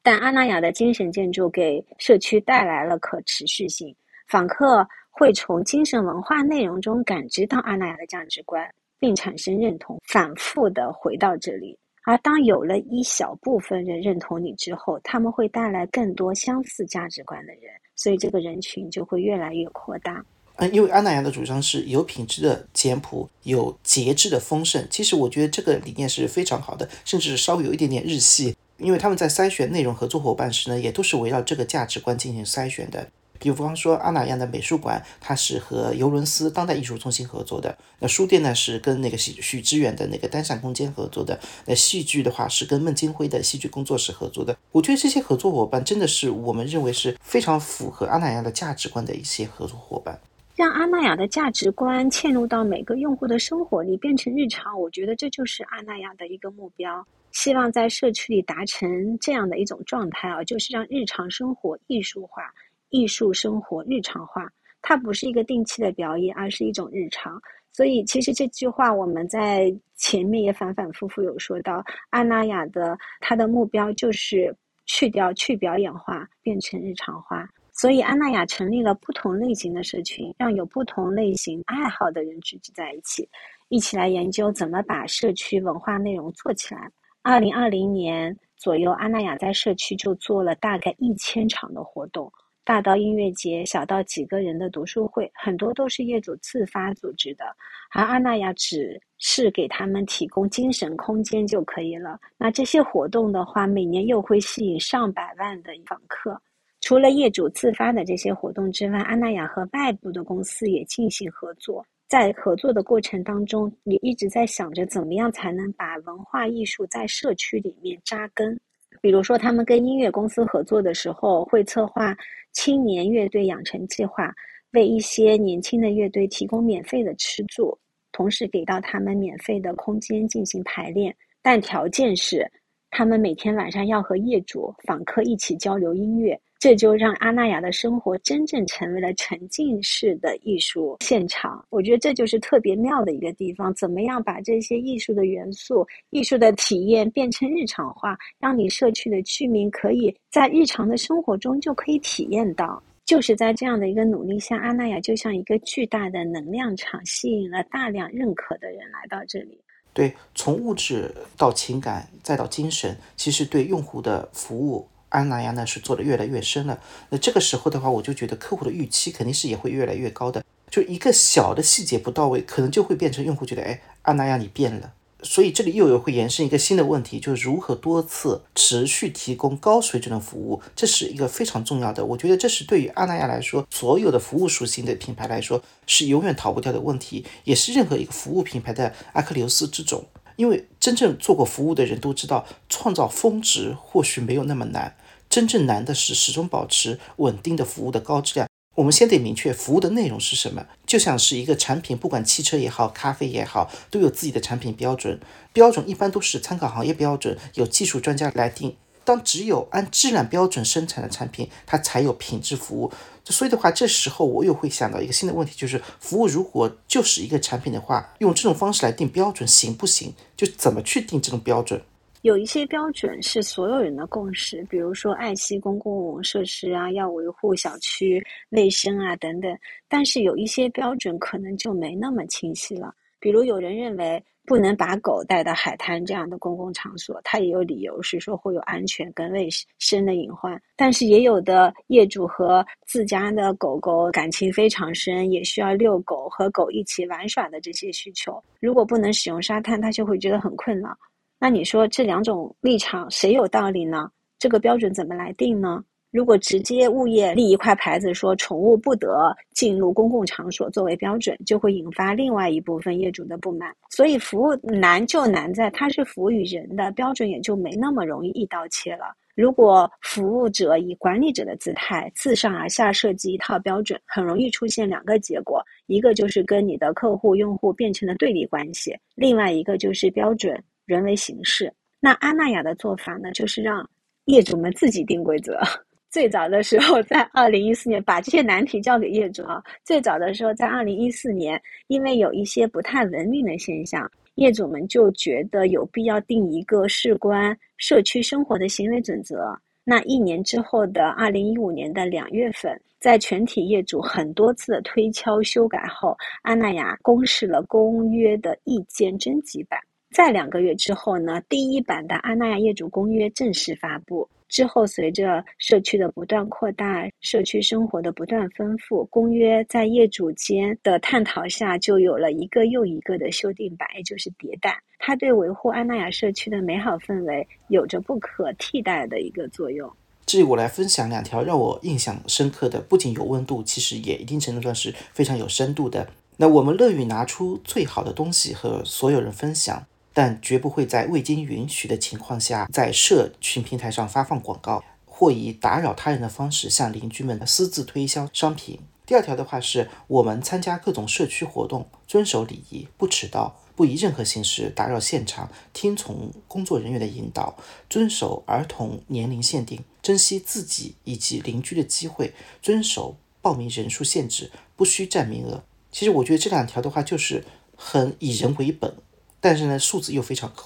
但阿那亚的精神建筑给社区带来了可持续性，访客会从精神文化内容中感知到阿那亚的价值观，并产生认同，反复的回到这里。而当有了一小部分人认同你之后，他们会带来更多相似价值观的人，所以这个人群就会越来越扩大。嗯，因为阿娜亚的主张是有品质的简朴，有节制的丰盛。其实我觉得这个理念是非常好的，甚至稍微有一点点日系。因为他们在筛选内容合作伙伴时呢，也都是围绕这个价值观进行筛选的。比方说，阿那亚的美术馆，它是和尤伦斯当代艺术中心合作的；那书店呢，是跟那个许许知远的那个单向空间合作的；那戏剧的话，是跟孟京辉的戏剧工作室合作的。我觉得这些合作伙伴真的是我们认为是非常符合阿那亚的价值观的一些合作伙伴。让阿那亚的价值观嵌入到每个用户的生活里，变成日常，我觉得这就是阿那亚的一个目标。希望在社区里达成这样的一种状态啊，就是让日常生活艺术化。艺术生活日常化，它不是一个定期的表演，而是一种日常。所以，其实这句话我们在前面也反反复复有说到。阿那亚的他的目标就是去掉去表演化，变成日常化。所以，阿那亚成立了不同类型的社群，让有不同类型爱好的人聚集在一起，一起来研究怎么把社区文化内容做起来。二零二零年左右，阿那亚在社区就做了大概一千场的活动。大到音乐节，小到几个人的读书会，很多都是业主自发组织的。而阿那亚只是给他们提供精神空间就可以了。那这些活动的话，每年又会吸引上百万的访客。除了业主自发的这些活动之外，阿那亚和外部的公司也进行合作。在合作的过程当中，也一直在想着怎么样才能把文化艺术在社区里面扎根。比如说，他们跟音乐公司合作的时候，会策划青年乐队养成计划，为一些年轻的乐队提供免费的吃住，同时给到他们免费的空间进行排练，但条件是，他们每天晚上要和业主、访客一起交流音乐。这就让阿那亚的生活真正成为了沉浸式的艺术现场。我觉得这就是特别妙的一个地方。怎么样把这些艺术的元素、艺术的体验变成日常化，让你社区的居民可以在日常的生活中就可以体验到？就是在这样的一个努力下，阿那亚就像一个巨大的能量场，吸引了大量认可的人来到这里。对，从物质到情感再到精神，其实对用户的服务。安那亚呢是做的越来越深了，那这个时候的话，我就觉得客户的预期肯定是也会越来越高的。就一个小的细节不到位，可能就会变成用户觉得，哎，安那亚你变了。所以这里又有会延伸一个新的问题，就是如何多次持续提供高水准的服务，这是一个非常重要的。我觉得这是对于阿那亚来说，所有的服务属性的品牌来说是永远逃不掉的问题，也是任何一个服务品牌的阿克琉斯之种。因为真正做过服务的人都知道，创造峰值或许没有那么难，真正难的是始终保持稳定的服务的高质量。我们先得明确服务的内容是什么，就像是一个产品，不管汽车也好，咖啡也好，都有自己的产品标准。标准一般都是参考行业标准，有技术专家来定。当只有按质量标准生产的产品，它才有品质服务。所以的话，这时候我又会想到一个新的问题，就是服务如果就是一个产品的话，用这种方式来定标准行不行？就怎么去定这种标准？有一些标准是所有人的共识，比如说爱惜公共设施啊，要维护小区卫生啊等等。但是有一些标准可能就没那么清晰了，比如有人认为不能把狗带到海滩这样的公共场所，他也有理由是说会有安全跟卫生的隐患。但是也有的业主和自家的狗狗感情非常深，也需要遛狗和狗一起玩耍的这些需求，如果不能使用沙滩，他就会觉得很困扰。那你说这两种立场谁有道理呢？这个标准怎么来定呢？如果直接物业立一块牌子说宠物不得进入公共场所作为标准，就会引发另外一部分业主的不满。所以服务难就难在它是服务于人的标准，也就没那么容易一刀切了。如果服务者以管理者的姿态自上而下设计一套标准，很容易出现两个结果：一个就是跟你的客户用户变成了对立关系；另外一个就是标准。人为形式，那阿那亚的做法呢，就是让业主们自己定规则。最早的时候，在二零一四年，把这些难题交给业主啊。最早的时候，在二零一四年，因为有一些不太文明的现象，业主们就觉得有必要定一个事关社区生活的行为准则。那一年之后的二零一五年的两月份，在全体业主很多次的推敲修改后，阿那亚公示了公约的意见征集版。在两个月之后呢，第一版的阿那亚业主公约正式发布。之后，随着社区的不断扩大，社区生活的不断丰富，公约在业主间的探讨下，就有了一个又一个的修订版，也就是迭代。它对维护阿那亚社区的美好氛围有着不可替代的一个作用。这里我来分享两条让我印象深刻的，不仅有温度，其实也一定程度上是非常有深度的。那我们乐于拿出最好的东西和所有人分享。但绝不会在未经允许的情况下，在社群平台上发放广告，或以打扰他人的方式向邻居们私自推销商品。第二条的话是，我们参加各种社区活动，遵守礼仪，不迟到，不以任何形式打扰现场，听从工作人员的引导，遵守儿童年龄限定，珍惜自己以及邻居的机会，遵守报名人数限制，不需占名额。其实我觉得这两条的话，就是很以人为本。但是呢，数字又非常高。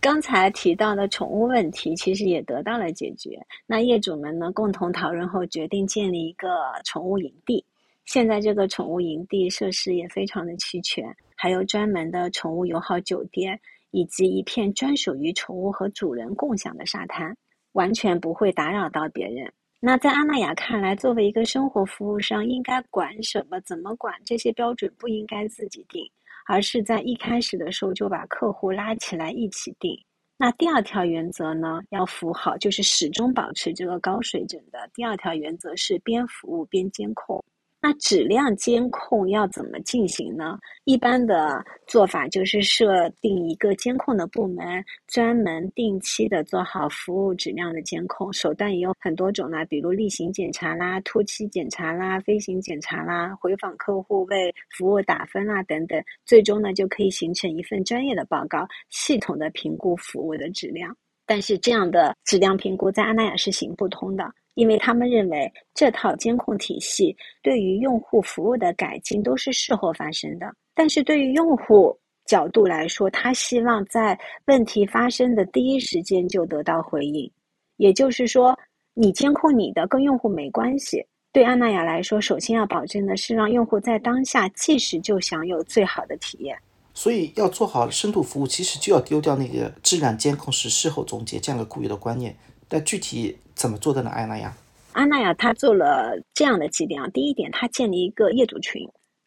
刚才提到的宠物问题，其实也得到了解决。那业主们呢，共同讨论后决定建立一个宠物营地。现在这个宠物营地设施也非常的齐全，还有专门的宠物友好酒店，以及一片专属于宠物和主人共享的沙滩，完全不会打扰到别人。那在阿那亚看来，作为一个生活服务商，应该管什么、怎么管，这些标准不应该自己定。而是在一开始的时候就把客户拉起来一起定。那第二条原则呢，要服好，就是始终保持这个高水准的。第二条原则是边服务边监控。那质量监控要怎么进行呢？一般的做法就是设定一个监控的部门，专门定期的做好服务质量的监控。手段也有很多种啦，比如例行检查啦、突击检查啦、飞行检查啦、回访客户为服务打分啦等等。最终呢，就可以形成一份专业的报告，系统的评估服务的质量。但是这样的质量评估在阿那亚是行不通的。因为他们认为这套监控体系对于用户服务的改进都是事后发生的，但是对于用户角度来说，他希望在问题发生的第一时间就得到回应。也就是说，你监控你的跟用户没关系。对安娜亚来说，首先要保证的是让用户在当下即时就享有最好的体验。所以要做好深度服务，其实就要丢掉那个质量监控是事后总结这样的固有的观念。但具体怎么做的呢？安娜亚，安娜亚他做了这样的几点啊。第一点，他建立一个业主群。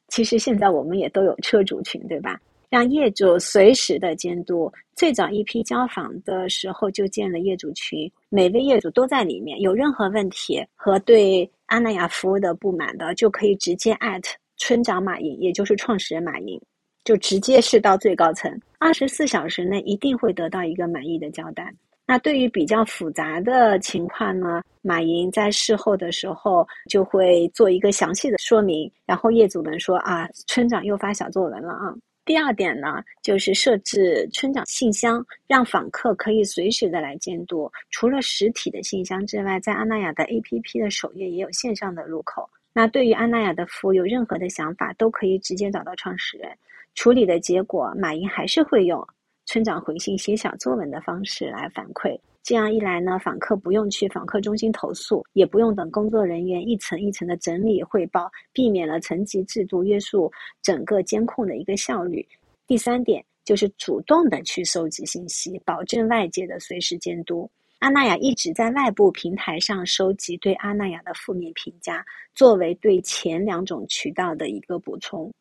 其实现在我们也都有车主群，对吧？让业主随时的监督。最早一批交房的时候就建了业主群，每位业主都在里面。有任何问题和对安娜亚服务的不满的，就可以直接艾特村长马云，也就是创始人马云，就直接是到最高层，二十四小时内一定会得到一个满意的交代。那对于比较复杂的情况呢，马云在事后的时候就会做一个详细的说明，然后业主们说啊，村长又发小作文了啊。第二点呢，就是设置村长信箱，让访客可以随时的来监督。除了实体的信箱之外，在阿那亚的 APP 的首页也有线上的入口。那对于阿那亚的服务有任何的想法，都可以直接找到创始人处理的结果。马云还是会用村长回信写小作文的方式来反馈。这样一来呢，访客不用去访客中心投诉，也不用等工作人员一层一层的整理汇报，避免了层级制度约束整个监控的一个效率。第三点就是主动的去收集信息，保证外界的随时监督。阿那亚一直在外部平台上收集对阿那亚的负面评价，作为对前两种渠道的一个补充。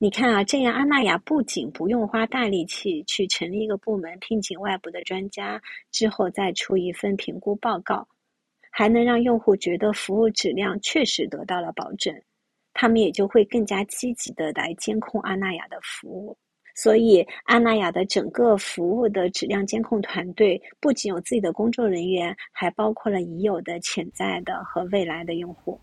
你看啊，这样阿那亚不仅不用花大力气去成立一个部门，聘请外部的专家，之后再出一份评估报告，还能让用户觉得服务质量确实得到了保证，他们也就会更加积极的来监控阿那亚的服务。所以，阿那亚的整个服务的质量监控团队不仅有自己的工作人员，还包括了已有的、潜在的和未来的用户。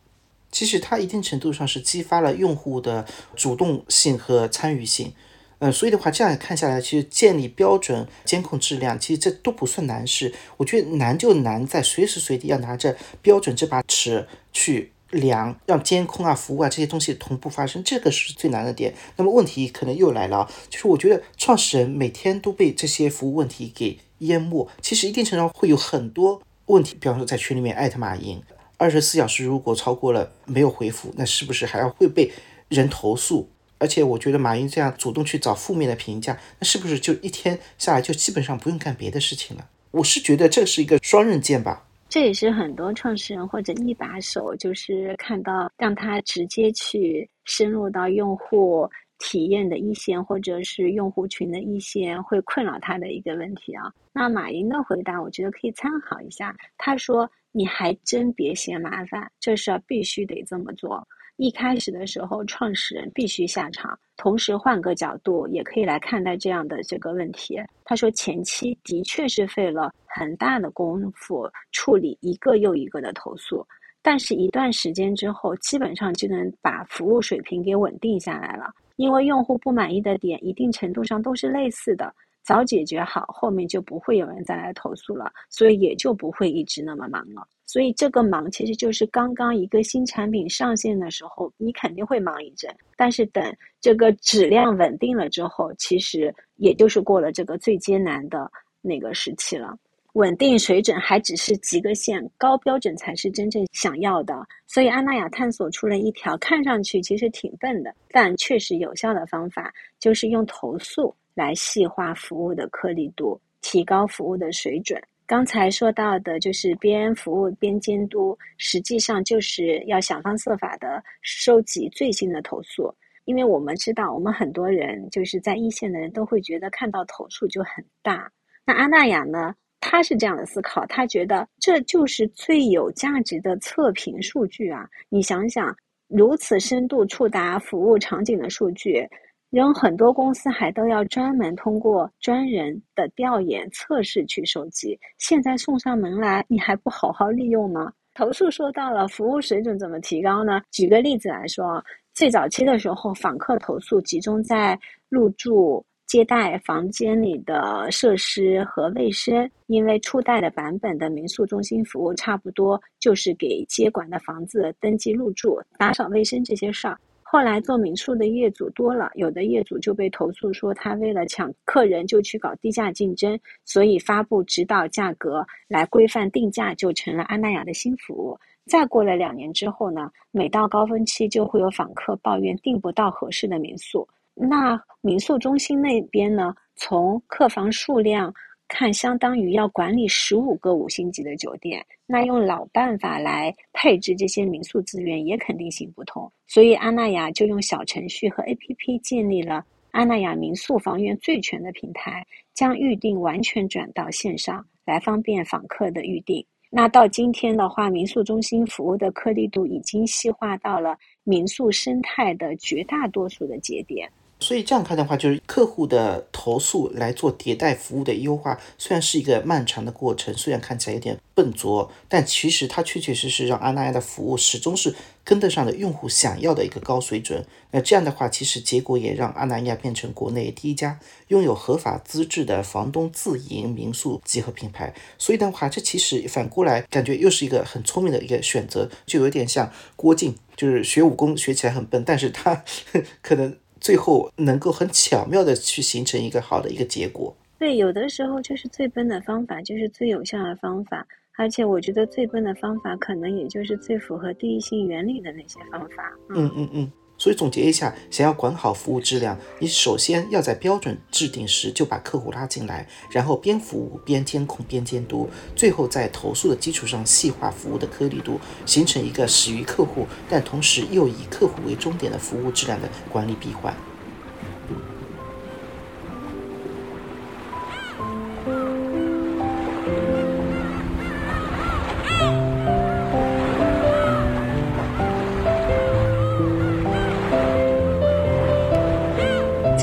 其实它一定程度上是激发了用户的主动性和参与性，嗯，所以的话，这样看下来，其实建立标准、监控质量，其实这都不算难事。我觉得难就难在随时随地要拿着标准这把尺去量，让监控啊、服务啊这些东西同步发生，这个是最难的点。那么问题可能又来了，就是我觉得创始人每天都被这些服务问题给淹没，其实一定程度上会有很多问题，比方说在群里面艾特马云。二十四小时如果超过了没有回复，那是不是还要会被人投诉？而且我觉得马云这样主动去找负面的评价，那是不是就一天下来就基本上不用干别的事情了？我是觉得这是一个双刃剑吧。这也是很多创始人或者一把手，就是看到让他直接去深入到用户体验的一线，或者是用户群的一线，会困扰他的一个问题啊。那马云的回答，我觉得可以参考一下。他说。你还真别嫌麻烦，这事儿必须得这么做。一开始的时候，创始人必须下场。同时，换个角度也可以来看待这样的这个问题。他说，前期的确是费了很大的功夫处理一个又一个的投诉，但是一段时间之后，基本上就能把服务水平给稳定下来了。因为用户不满意的点，一定程度上都是类似的。早解决好，后面就不会有人再来投诉了，所以也就不会一直那么忙了。所以这个忙其实就是刚刚一个新产品上线的时候，你肯定会忙一阵。但是等这个质量稳定了之后，其实也就是过了这个最艰难的那个时期了。稳定水准还只是及格线，高标准才是真正想要的。所以阿那亚探索出了一条看上去其实挺笨的，但确实有效的方法，就是用投诉。来细化服务的颗粒度，提高服务的水准。刚才说到的就是边服务边监督，实际上就是要想方设法的收集最新的投诉。因为我们知道，我们很多人就是在一线的人都会觉得看到投诉就很大。那阿那亚呢？他是这样的思考，他觉得这就是最有价值的测评数据啊！你想想，如此深度触达服务场景的数据。有很多公司还都要专门通过专人的调研测试去收集，现在送上门来，你还不好好利用吗？投诉说到了，服务水准怎么提高呢？举个例子来说，最早期的时候，访客投诉集中在入住、接待房间里的设施和卫生，因为初代的版本的民宿中心服务差不多就是给接管的房子登记入住、打扫卫生这些事儿。后来做民宿的业主多了，有的业主就被投诉说他为了抢客人就去搞低价竞争，所以发布指导价格来规范定价，就成了安那亚的新服务。再过了两年之后呢，每到高峰期就会有访客抱怨订不到合适的民宿，那民宿中心那边呢，从客房数量。看，相当于要管理十五个五星级的酒店，那用老办法来配置这些民宿资源也肯定行不通。所以阿那亚就用小程序和 APP 建立了阿那亚民宿房源最全的平台，将预订完全转到线上，来方便访客的预订。那到今天的话，民宿中心服务的颗粒度已经细化到了民宿生态的绝大多数的节点。所以这样看的话，就是客户的投诉来做迭代服务的优化，虽然是一个漫长的过程，虽然看起来有点笨拙，但其实它确确实实让阿那亚的服务始终是跟得上的用户想要的一个高水准。那这样的话，其实结果也让阿那亚变成国内第一家拥有合法资质的房东自营民宿集合品牌。所以的话，这其实反过来感觉又是一个很聪明的一个选择，就有点像郭靖，就是学武功学起来很笨，但是他 可能。最后能够很巧妙的去形成一个好的一个结果。对，有的时候就是最笨的方法就是最有效的方法，而且我觉得最笨的方法可能也就是最符合第一性原理的那些方法。嗯嗯嗯。所以总结一下，想要管好服务质量，你首先要在标准制定时就把客户拉进来，然后边服务边监控边监督，最后在投诉的基础上细化服务的颗粒度，形成一个始于客户但同时又以客户为终点的服务质量的管理闭环。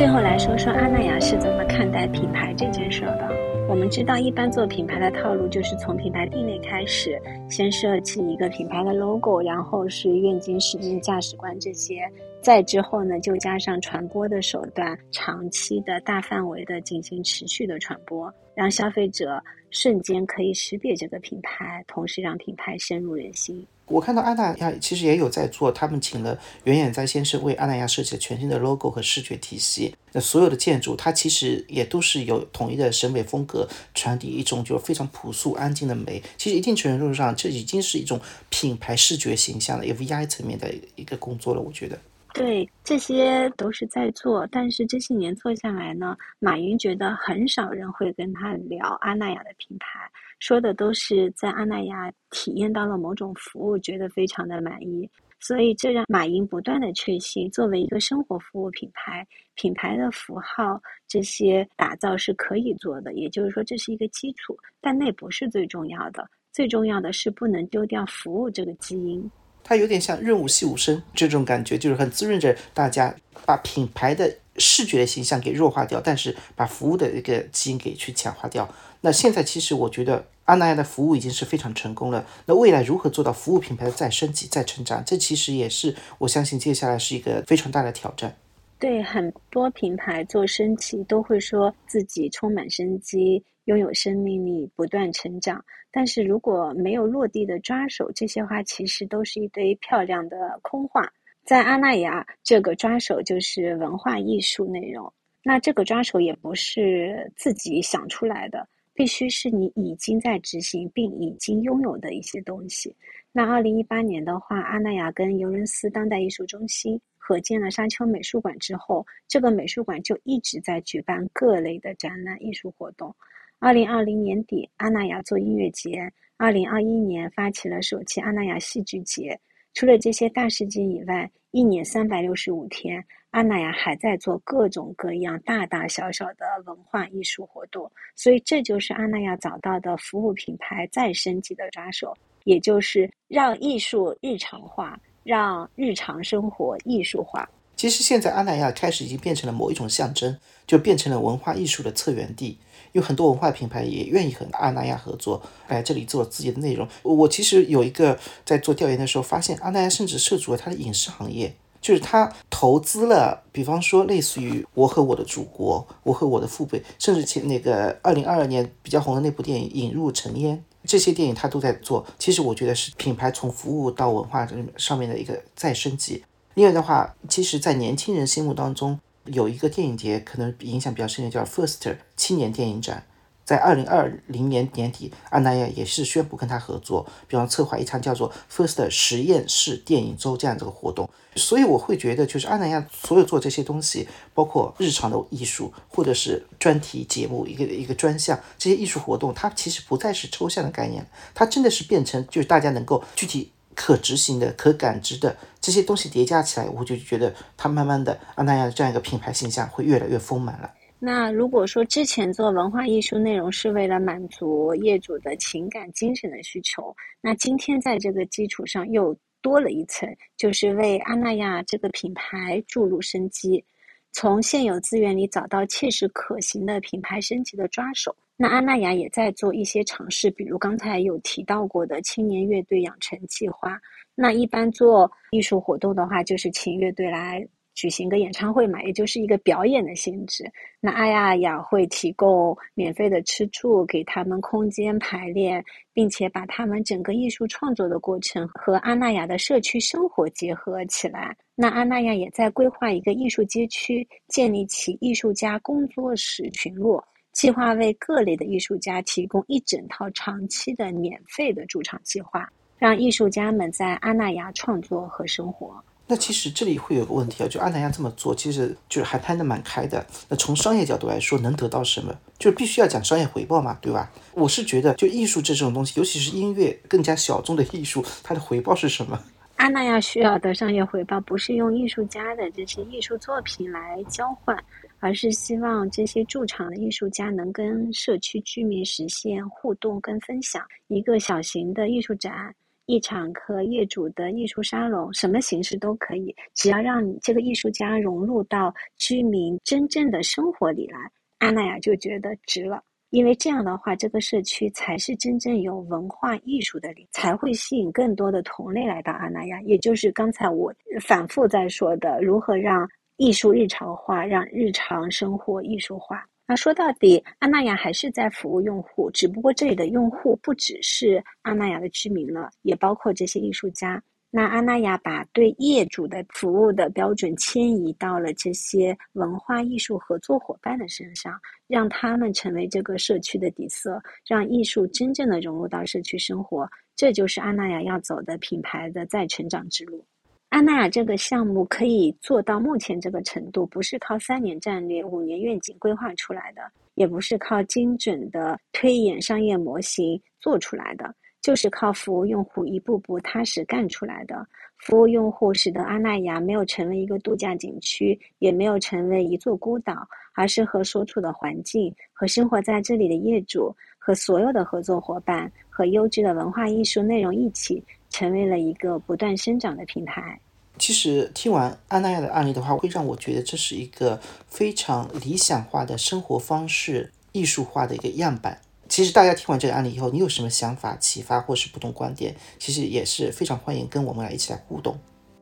最后来说说阿那亚是怎么看待品牌这件事儿的。我们知道，一般做品牌的套路就是从品牌定位开始，先设计一个品牌的 logo，然后是愿景、使命、价值观这些，再之后呢，就加上传播的手段，长期的大范围的进行持续的传播，让消费者瞬间可以识别这个品牌，同时让品牌深入人心。我看到阿那亚其实也有在做，他们请了袁远在先生为阿那亚设计了全新的 logo 和视觉体系。那所有的建筑，它其实也都是有统一的审美风格，传递一种就是非常朴素安静的美。其实一定程度上，这已经是一种品牌视觉形象的一个 VI 层面的一个工作了。我觉得，对，这些都是在做，但是这些年做下来呢，马云觉得很少人会跟他聊阿那亚的品牌。说的都是在阿那亚体验到了某种服务，觉得非常的满意，所以这让马云不断的确信，作为一个生活服务品牌，品牌的符号这些打造是可以做的，也就是说这是一个基础，但那不是最重要的，最重要的是不能丢掉服务这个基因。它有点像润物细无声这种感觉，就是很滋润着大家，把品牌的视觉形象给弱化掉，但是把服务的一个基因给去强化掉。那现在其实我觉得阿那亚的服务已经是非常成功了。那未来如何做到服务品牌的再升级、再成长，这其实也是我相信接下来是一个非常大的挑战。对很多品牌做升级都会说自己充满生机、拥有生命力、不断成长，但是如果没有落地的抓手，这些话其实都是一堆漂亮的空话。在阿那亚，这个抓手就是文化艺术内容。那这个抓手也不是自己想出来的。必须是你已经在执行并已经拥有的一些东西。那二零一八年的话，阿那亚跟尤伦斯当代艺术中心合建了沙丘美术馆之后，这个美术馆就一直在举办各类的展览艺术活动。二零二零年底，阿那亚做音乐节；二零二一年发起了首期阿那亚戏剧节。除了这些大事件以外，一年三百六十五天。阿那亚还在做各种各样大大小小的文化艺术活动，所以这就是阿那亚找到的服务品牌再升级的抓手，也就是让艺术日常化，让日常生活艺术化。其实现在阿那亚开始已经变成了某一种象征，就变成了文化艺术的策源地，有很多文化品牌也愿意和阿那亚合作，来这里做自己的内容。我其实有一个在做调研的时候发现，阿那亚甚至涉足了它的影视行业。就是他投资了，比方说类似于《我和我的祖国》《我和我的父辈》，甚至前那个二零二二年比较红的那部电影《引入尘烟》，这些电影他都在做。其实我觉得是品牌从服务到文化上面的一个再升级。另外的话，其实，在年轻人心目当中，有一个电影节可能影响比较深的，叫 First 青年电影展。在二零二零年年底，阿那亚也是宣布跟他合作，比方策划一场叫做 First 实验室电影周这样这个活动。所以我会觉得，就是阿那亚所有做这些东西，包括日常的艺术，或者是专题节目一个一个专项这些艺术活动，它其实不再是抽象的概念，它真的是变成就是大家能够具体可执行的、可感知的这些东西叠加起来，我就觉得它慢慢的阿那亚这样一个品牌形象会越来越丰满了。那如果说之前做文化艺术内容是为了满足业主的情感、精神的需求，那今天在这个基础上又多了一层，就是为阿那亚这个品牌注入生机，从现有资源里找到切实可行的品牌升级的抓手。那阿那亚也在做一些尝试，比如刚才有提到过的青年乐队养成计划。那一般做艺术活动的话，就是请乐队来。举行个演唱会嘛，也就是一个表演的性质。那阿亚亚会提供免费的吃住，给他们空间排练，并且把他们整个艺术创作的过程和阿那亚的社区生活结合起来。那阿那亚也在规划一个艺术街区，建立起艺术家工作室群落，计划为各类的艺术家提供一整套长期的免费的驻场计划，让艺术家们在阿那亚创作和生活。那其实这里会有个问题啊，就阿那亚这么做，其实就是还摊得蛮开的。那从商业角度来说，能得到什么？就必须要讲商业回报嘛，对吧？我是觉得，就艺术这种东西，尤其是音乐更加小众的艺术，它的回报是什么？阿那亚需要的商业回报，不是用艺术家的这些艺术作品来交换，而是希望这些驻场的艺术家能跟社区居民实现互动跟分享，一个小型的艺术展。一场和业主的艺术沙龙，什么形式都可以，只要让这个艺术家融入到居民真正的生活里来，阿那亚就觉得值了。因为这样的话，这个社区才是真正有文化艺术的里，才会吸引更多的同类来到阿那亚。也就是刚才我反复在说的，如何让艺术日常化，让日常生活艺术化。那说到底，阿那亚还是在服务用户，只不过这里的用户不只是阿那亚的居民了，也包括这些艺术家。那阿那亚把对业主的服务的标准迁移到了这些文化艺术合作伙伴的身上，让他们成为这个社区的底色，让艺术真正的融入到社区生活。这就是阿那亚要走的品牌的再成长之路。阿那亚这个项目可以做到目前这个程度，不是靠三年战略、五年愿景规划出来的，也不是靠精准的推演商业模型做出来的，就是靠服务用户一步步踏实干出来的。服务用户使得阿那亚没有成为一个度假景区，也没有成为一座孤岛，而是和所处的环境、和生活在这里的业主、和所有的合作伙伴、和优质的文化艺术内容一起。成为了一个不断生长的平台。其实听完安娜亚的案例的话，会让我觉得这是一个非常理想化的生活方式、艺术化的一个样板。其实大家听完这个案例以后，你有什么想法、启发或是不同观点，其实也是非常欢迎跟我们来一起来互动。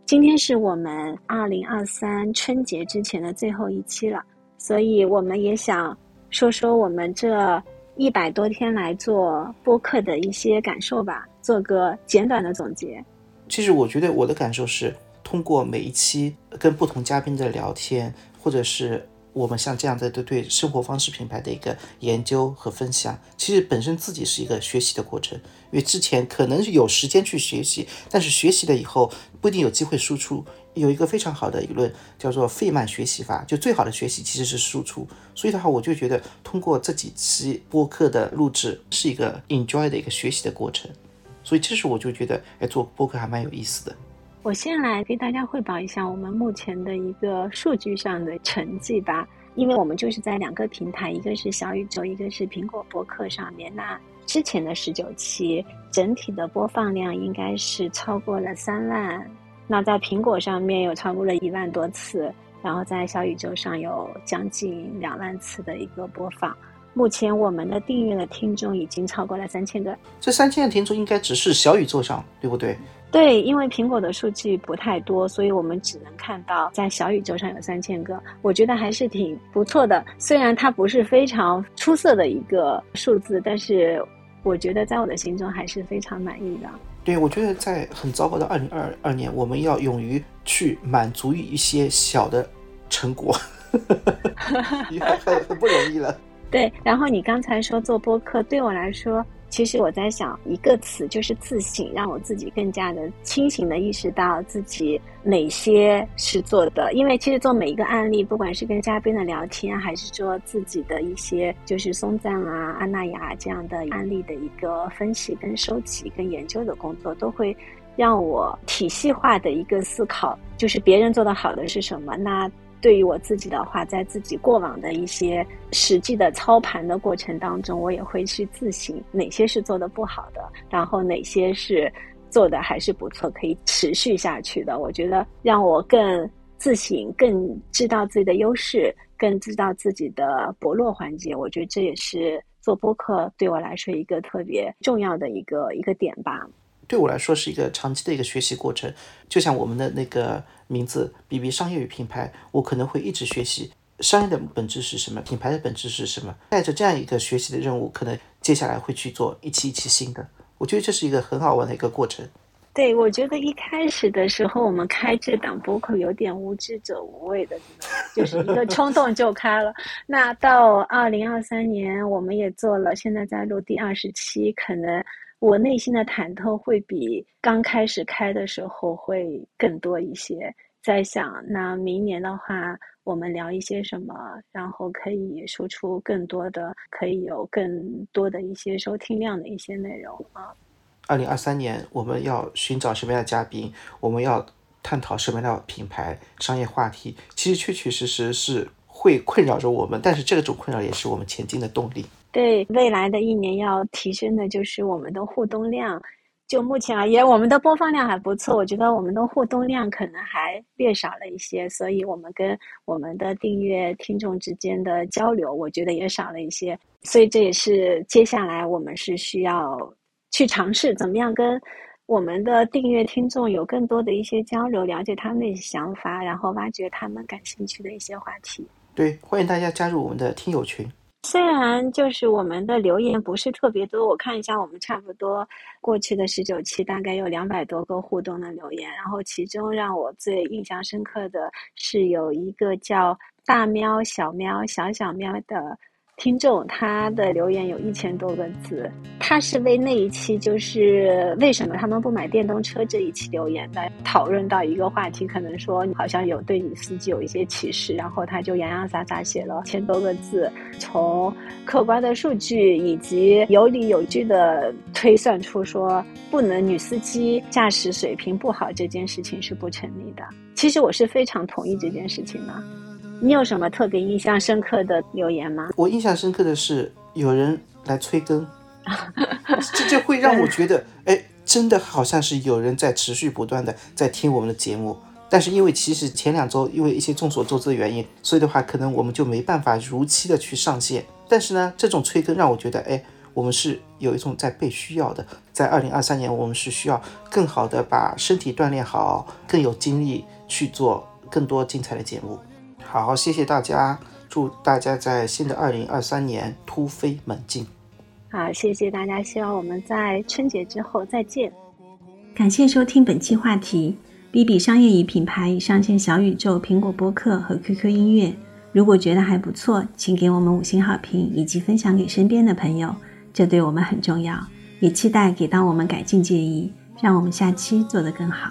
今天是我们二零二三春节之前的最后一期了，所以我们也想说说我们这一百多天来做播客的一些感受吧。做个简短的总结。其实我觉得我的感受是，通过每一期跟不同嘉宾的聊天，或者是我们像这样的对对生活方式品牌的一个研究和分享，其实本身自己是一个学习的过程。因为之前可能是有时间去学习，但是学习了以后不一定有机会输出。有一个非常好的理论叫做费曼学习法，就最好的学习其实是输出。所以的话，我就觉得通过这几期播客的录制，是一个 enjoy 的一个学习的过程。所以，这是我就觉得，哎，做播客还蛮有意思的。我先来给大家汇报一下我们目前的一个数据上的成绩吧，因为我们就是在两个平台，一个是小宇宙，一个是苹果播客上面。那之前的十九期整体的播放量应该是超过了三万，那在苹果上面有超过了一万多次，然后在小宇宙上有将近两万次的一个播放。目前我们的订阅的听众已经超过了三千个。这三千个听众应该只是小宇宙上，对不对？对，因为苹果的数据不太多，所以我们只能看到在小宇宙上有三千个。我觉得还是挺不错的，虽然它不是非常出色的一个数字，但是我觉得在我的心中还是非常满意的。对，我觉得在很糟糕的二零二二年，我们要勇于去满足于一些小的成果，很很很不容易了。对，然后你刚才说做播客，对我来说，其实我在想一个词，就是自省，让我自己更加的清醒的意识到自己哪些是做的。因为其实做每一个案例，不管是跟嘉宾的聊天，还是说自己的一些就是松赞啊、安娜雅这样的案例的一个分析、跟收集、跟研究的工作，都会让我体系化的一个思考，就是别人做的好的是什么。那对于我自己的话，在自己过往的一些实际的操盘的过程当中，我也会去自省哪些是做的不好的，然后哪些是做的还是不错，可以持续下去的。我觉得让我更自省，更知道自己的优势，更知道自己的薄弱环节。我觉得这也是做播客对我来说一个特别重要的一个一个点吧。对我来说是一个长期的一个学习过程，就像我们的那个名字 “B B 商业与品牌”，我可能会一直学习商业的本质是什么，品牌的本质是什么。带着这样一个学习的任务，可能接下来会去做一期一期新的。我觉得这是一个很好玩的一个过程。对，我觉得一开始的时候，我们开这档播客有点无知者无畏的，就是一个冲动就开了。那到二零二三年，我们也做了，现在在录第二十期，可能。我内心的忐忑会比刚开始开的时候会更多一些，在想那明年的话，我们聊一些什么，然后可以输出更多的，可以有更多的一些收听量的一些内容啊。二零二三年我们要寻找什么样的嘉宾？我们要探讨什么样的品牌商业话题？其实确确实实是会困扰着我们，但是这种困扰也是我们前进的动力。对未来的一年要提升的就是我们的互动量。就目前而言，我们的播放量还不错，我觉得我们的互动量可能还略少了一些，所以我们跟我们的订阅听众之间的交流，我觉得也少了一些。所以这也是接下来我们是需要去尝试怎么样跟我们的订阅听众有更多的一些交流，了解他们的想法，然后挖掘他们感兴趣的一些话题。对，欢迎大家加入我们的听友群。虽然就是我们的留言不是特别多，我看一下，我们差不多过去的十九期大概有两百多个互动的留言，然后其中让我最印象深刻的是有一个叫大喵、小喵、小小喵的。听众他的留言有一千多个字，他是为那一期就是为什么他们不买电动车这一期留言的，讨论到一个话题，可能说好像有对你司机有一些歧视，然后他就洋洋洒洒写了千多个字，从客观的数据以及有理有据的推算出说不能女司机驾驶水平不好这件事情是不成立的。其实我是非常同意这件事情的。你有什么特别印象深刻的留言吗？我印象深刻的是有人来催更，这就会让我觉得，哎，真的好像是有人在持续不断的在听我们的节目。但是因为其实前两周因为一些众所周知的原因，所以的话可能我们就没办法如期的去上线。但是呢，这种催更让我觉得，哎，我们是有一种在被需要的。在二零二三年，我们是需要更好的把身体锻炼好，更有精力去做更多精彩的节目。好，谢谢大家，祝大家在新的二零二三年突飞猛进。好，谢谢大家，希望我们在春节之后再见。感谢收听本期话题，B B 商业与品牌已上线小宇宙、苹果播客和 QQ 音乐。如果觉得还不错，请给我们五星好评以及分享给身边的朋友，这对我们很重要。也期待给到我们改进建议，让我们下期做得更好。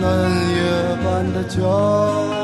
嫩叶般的家。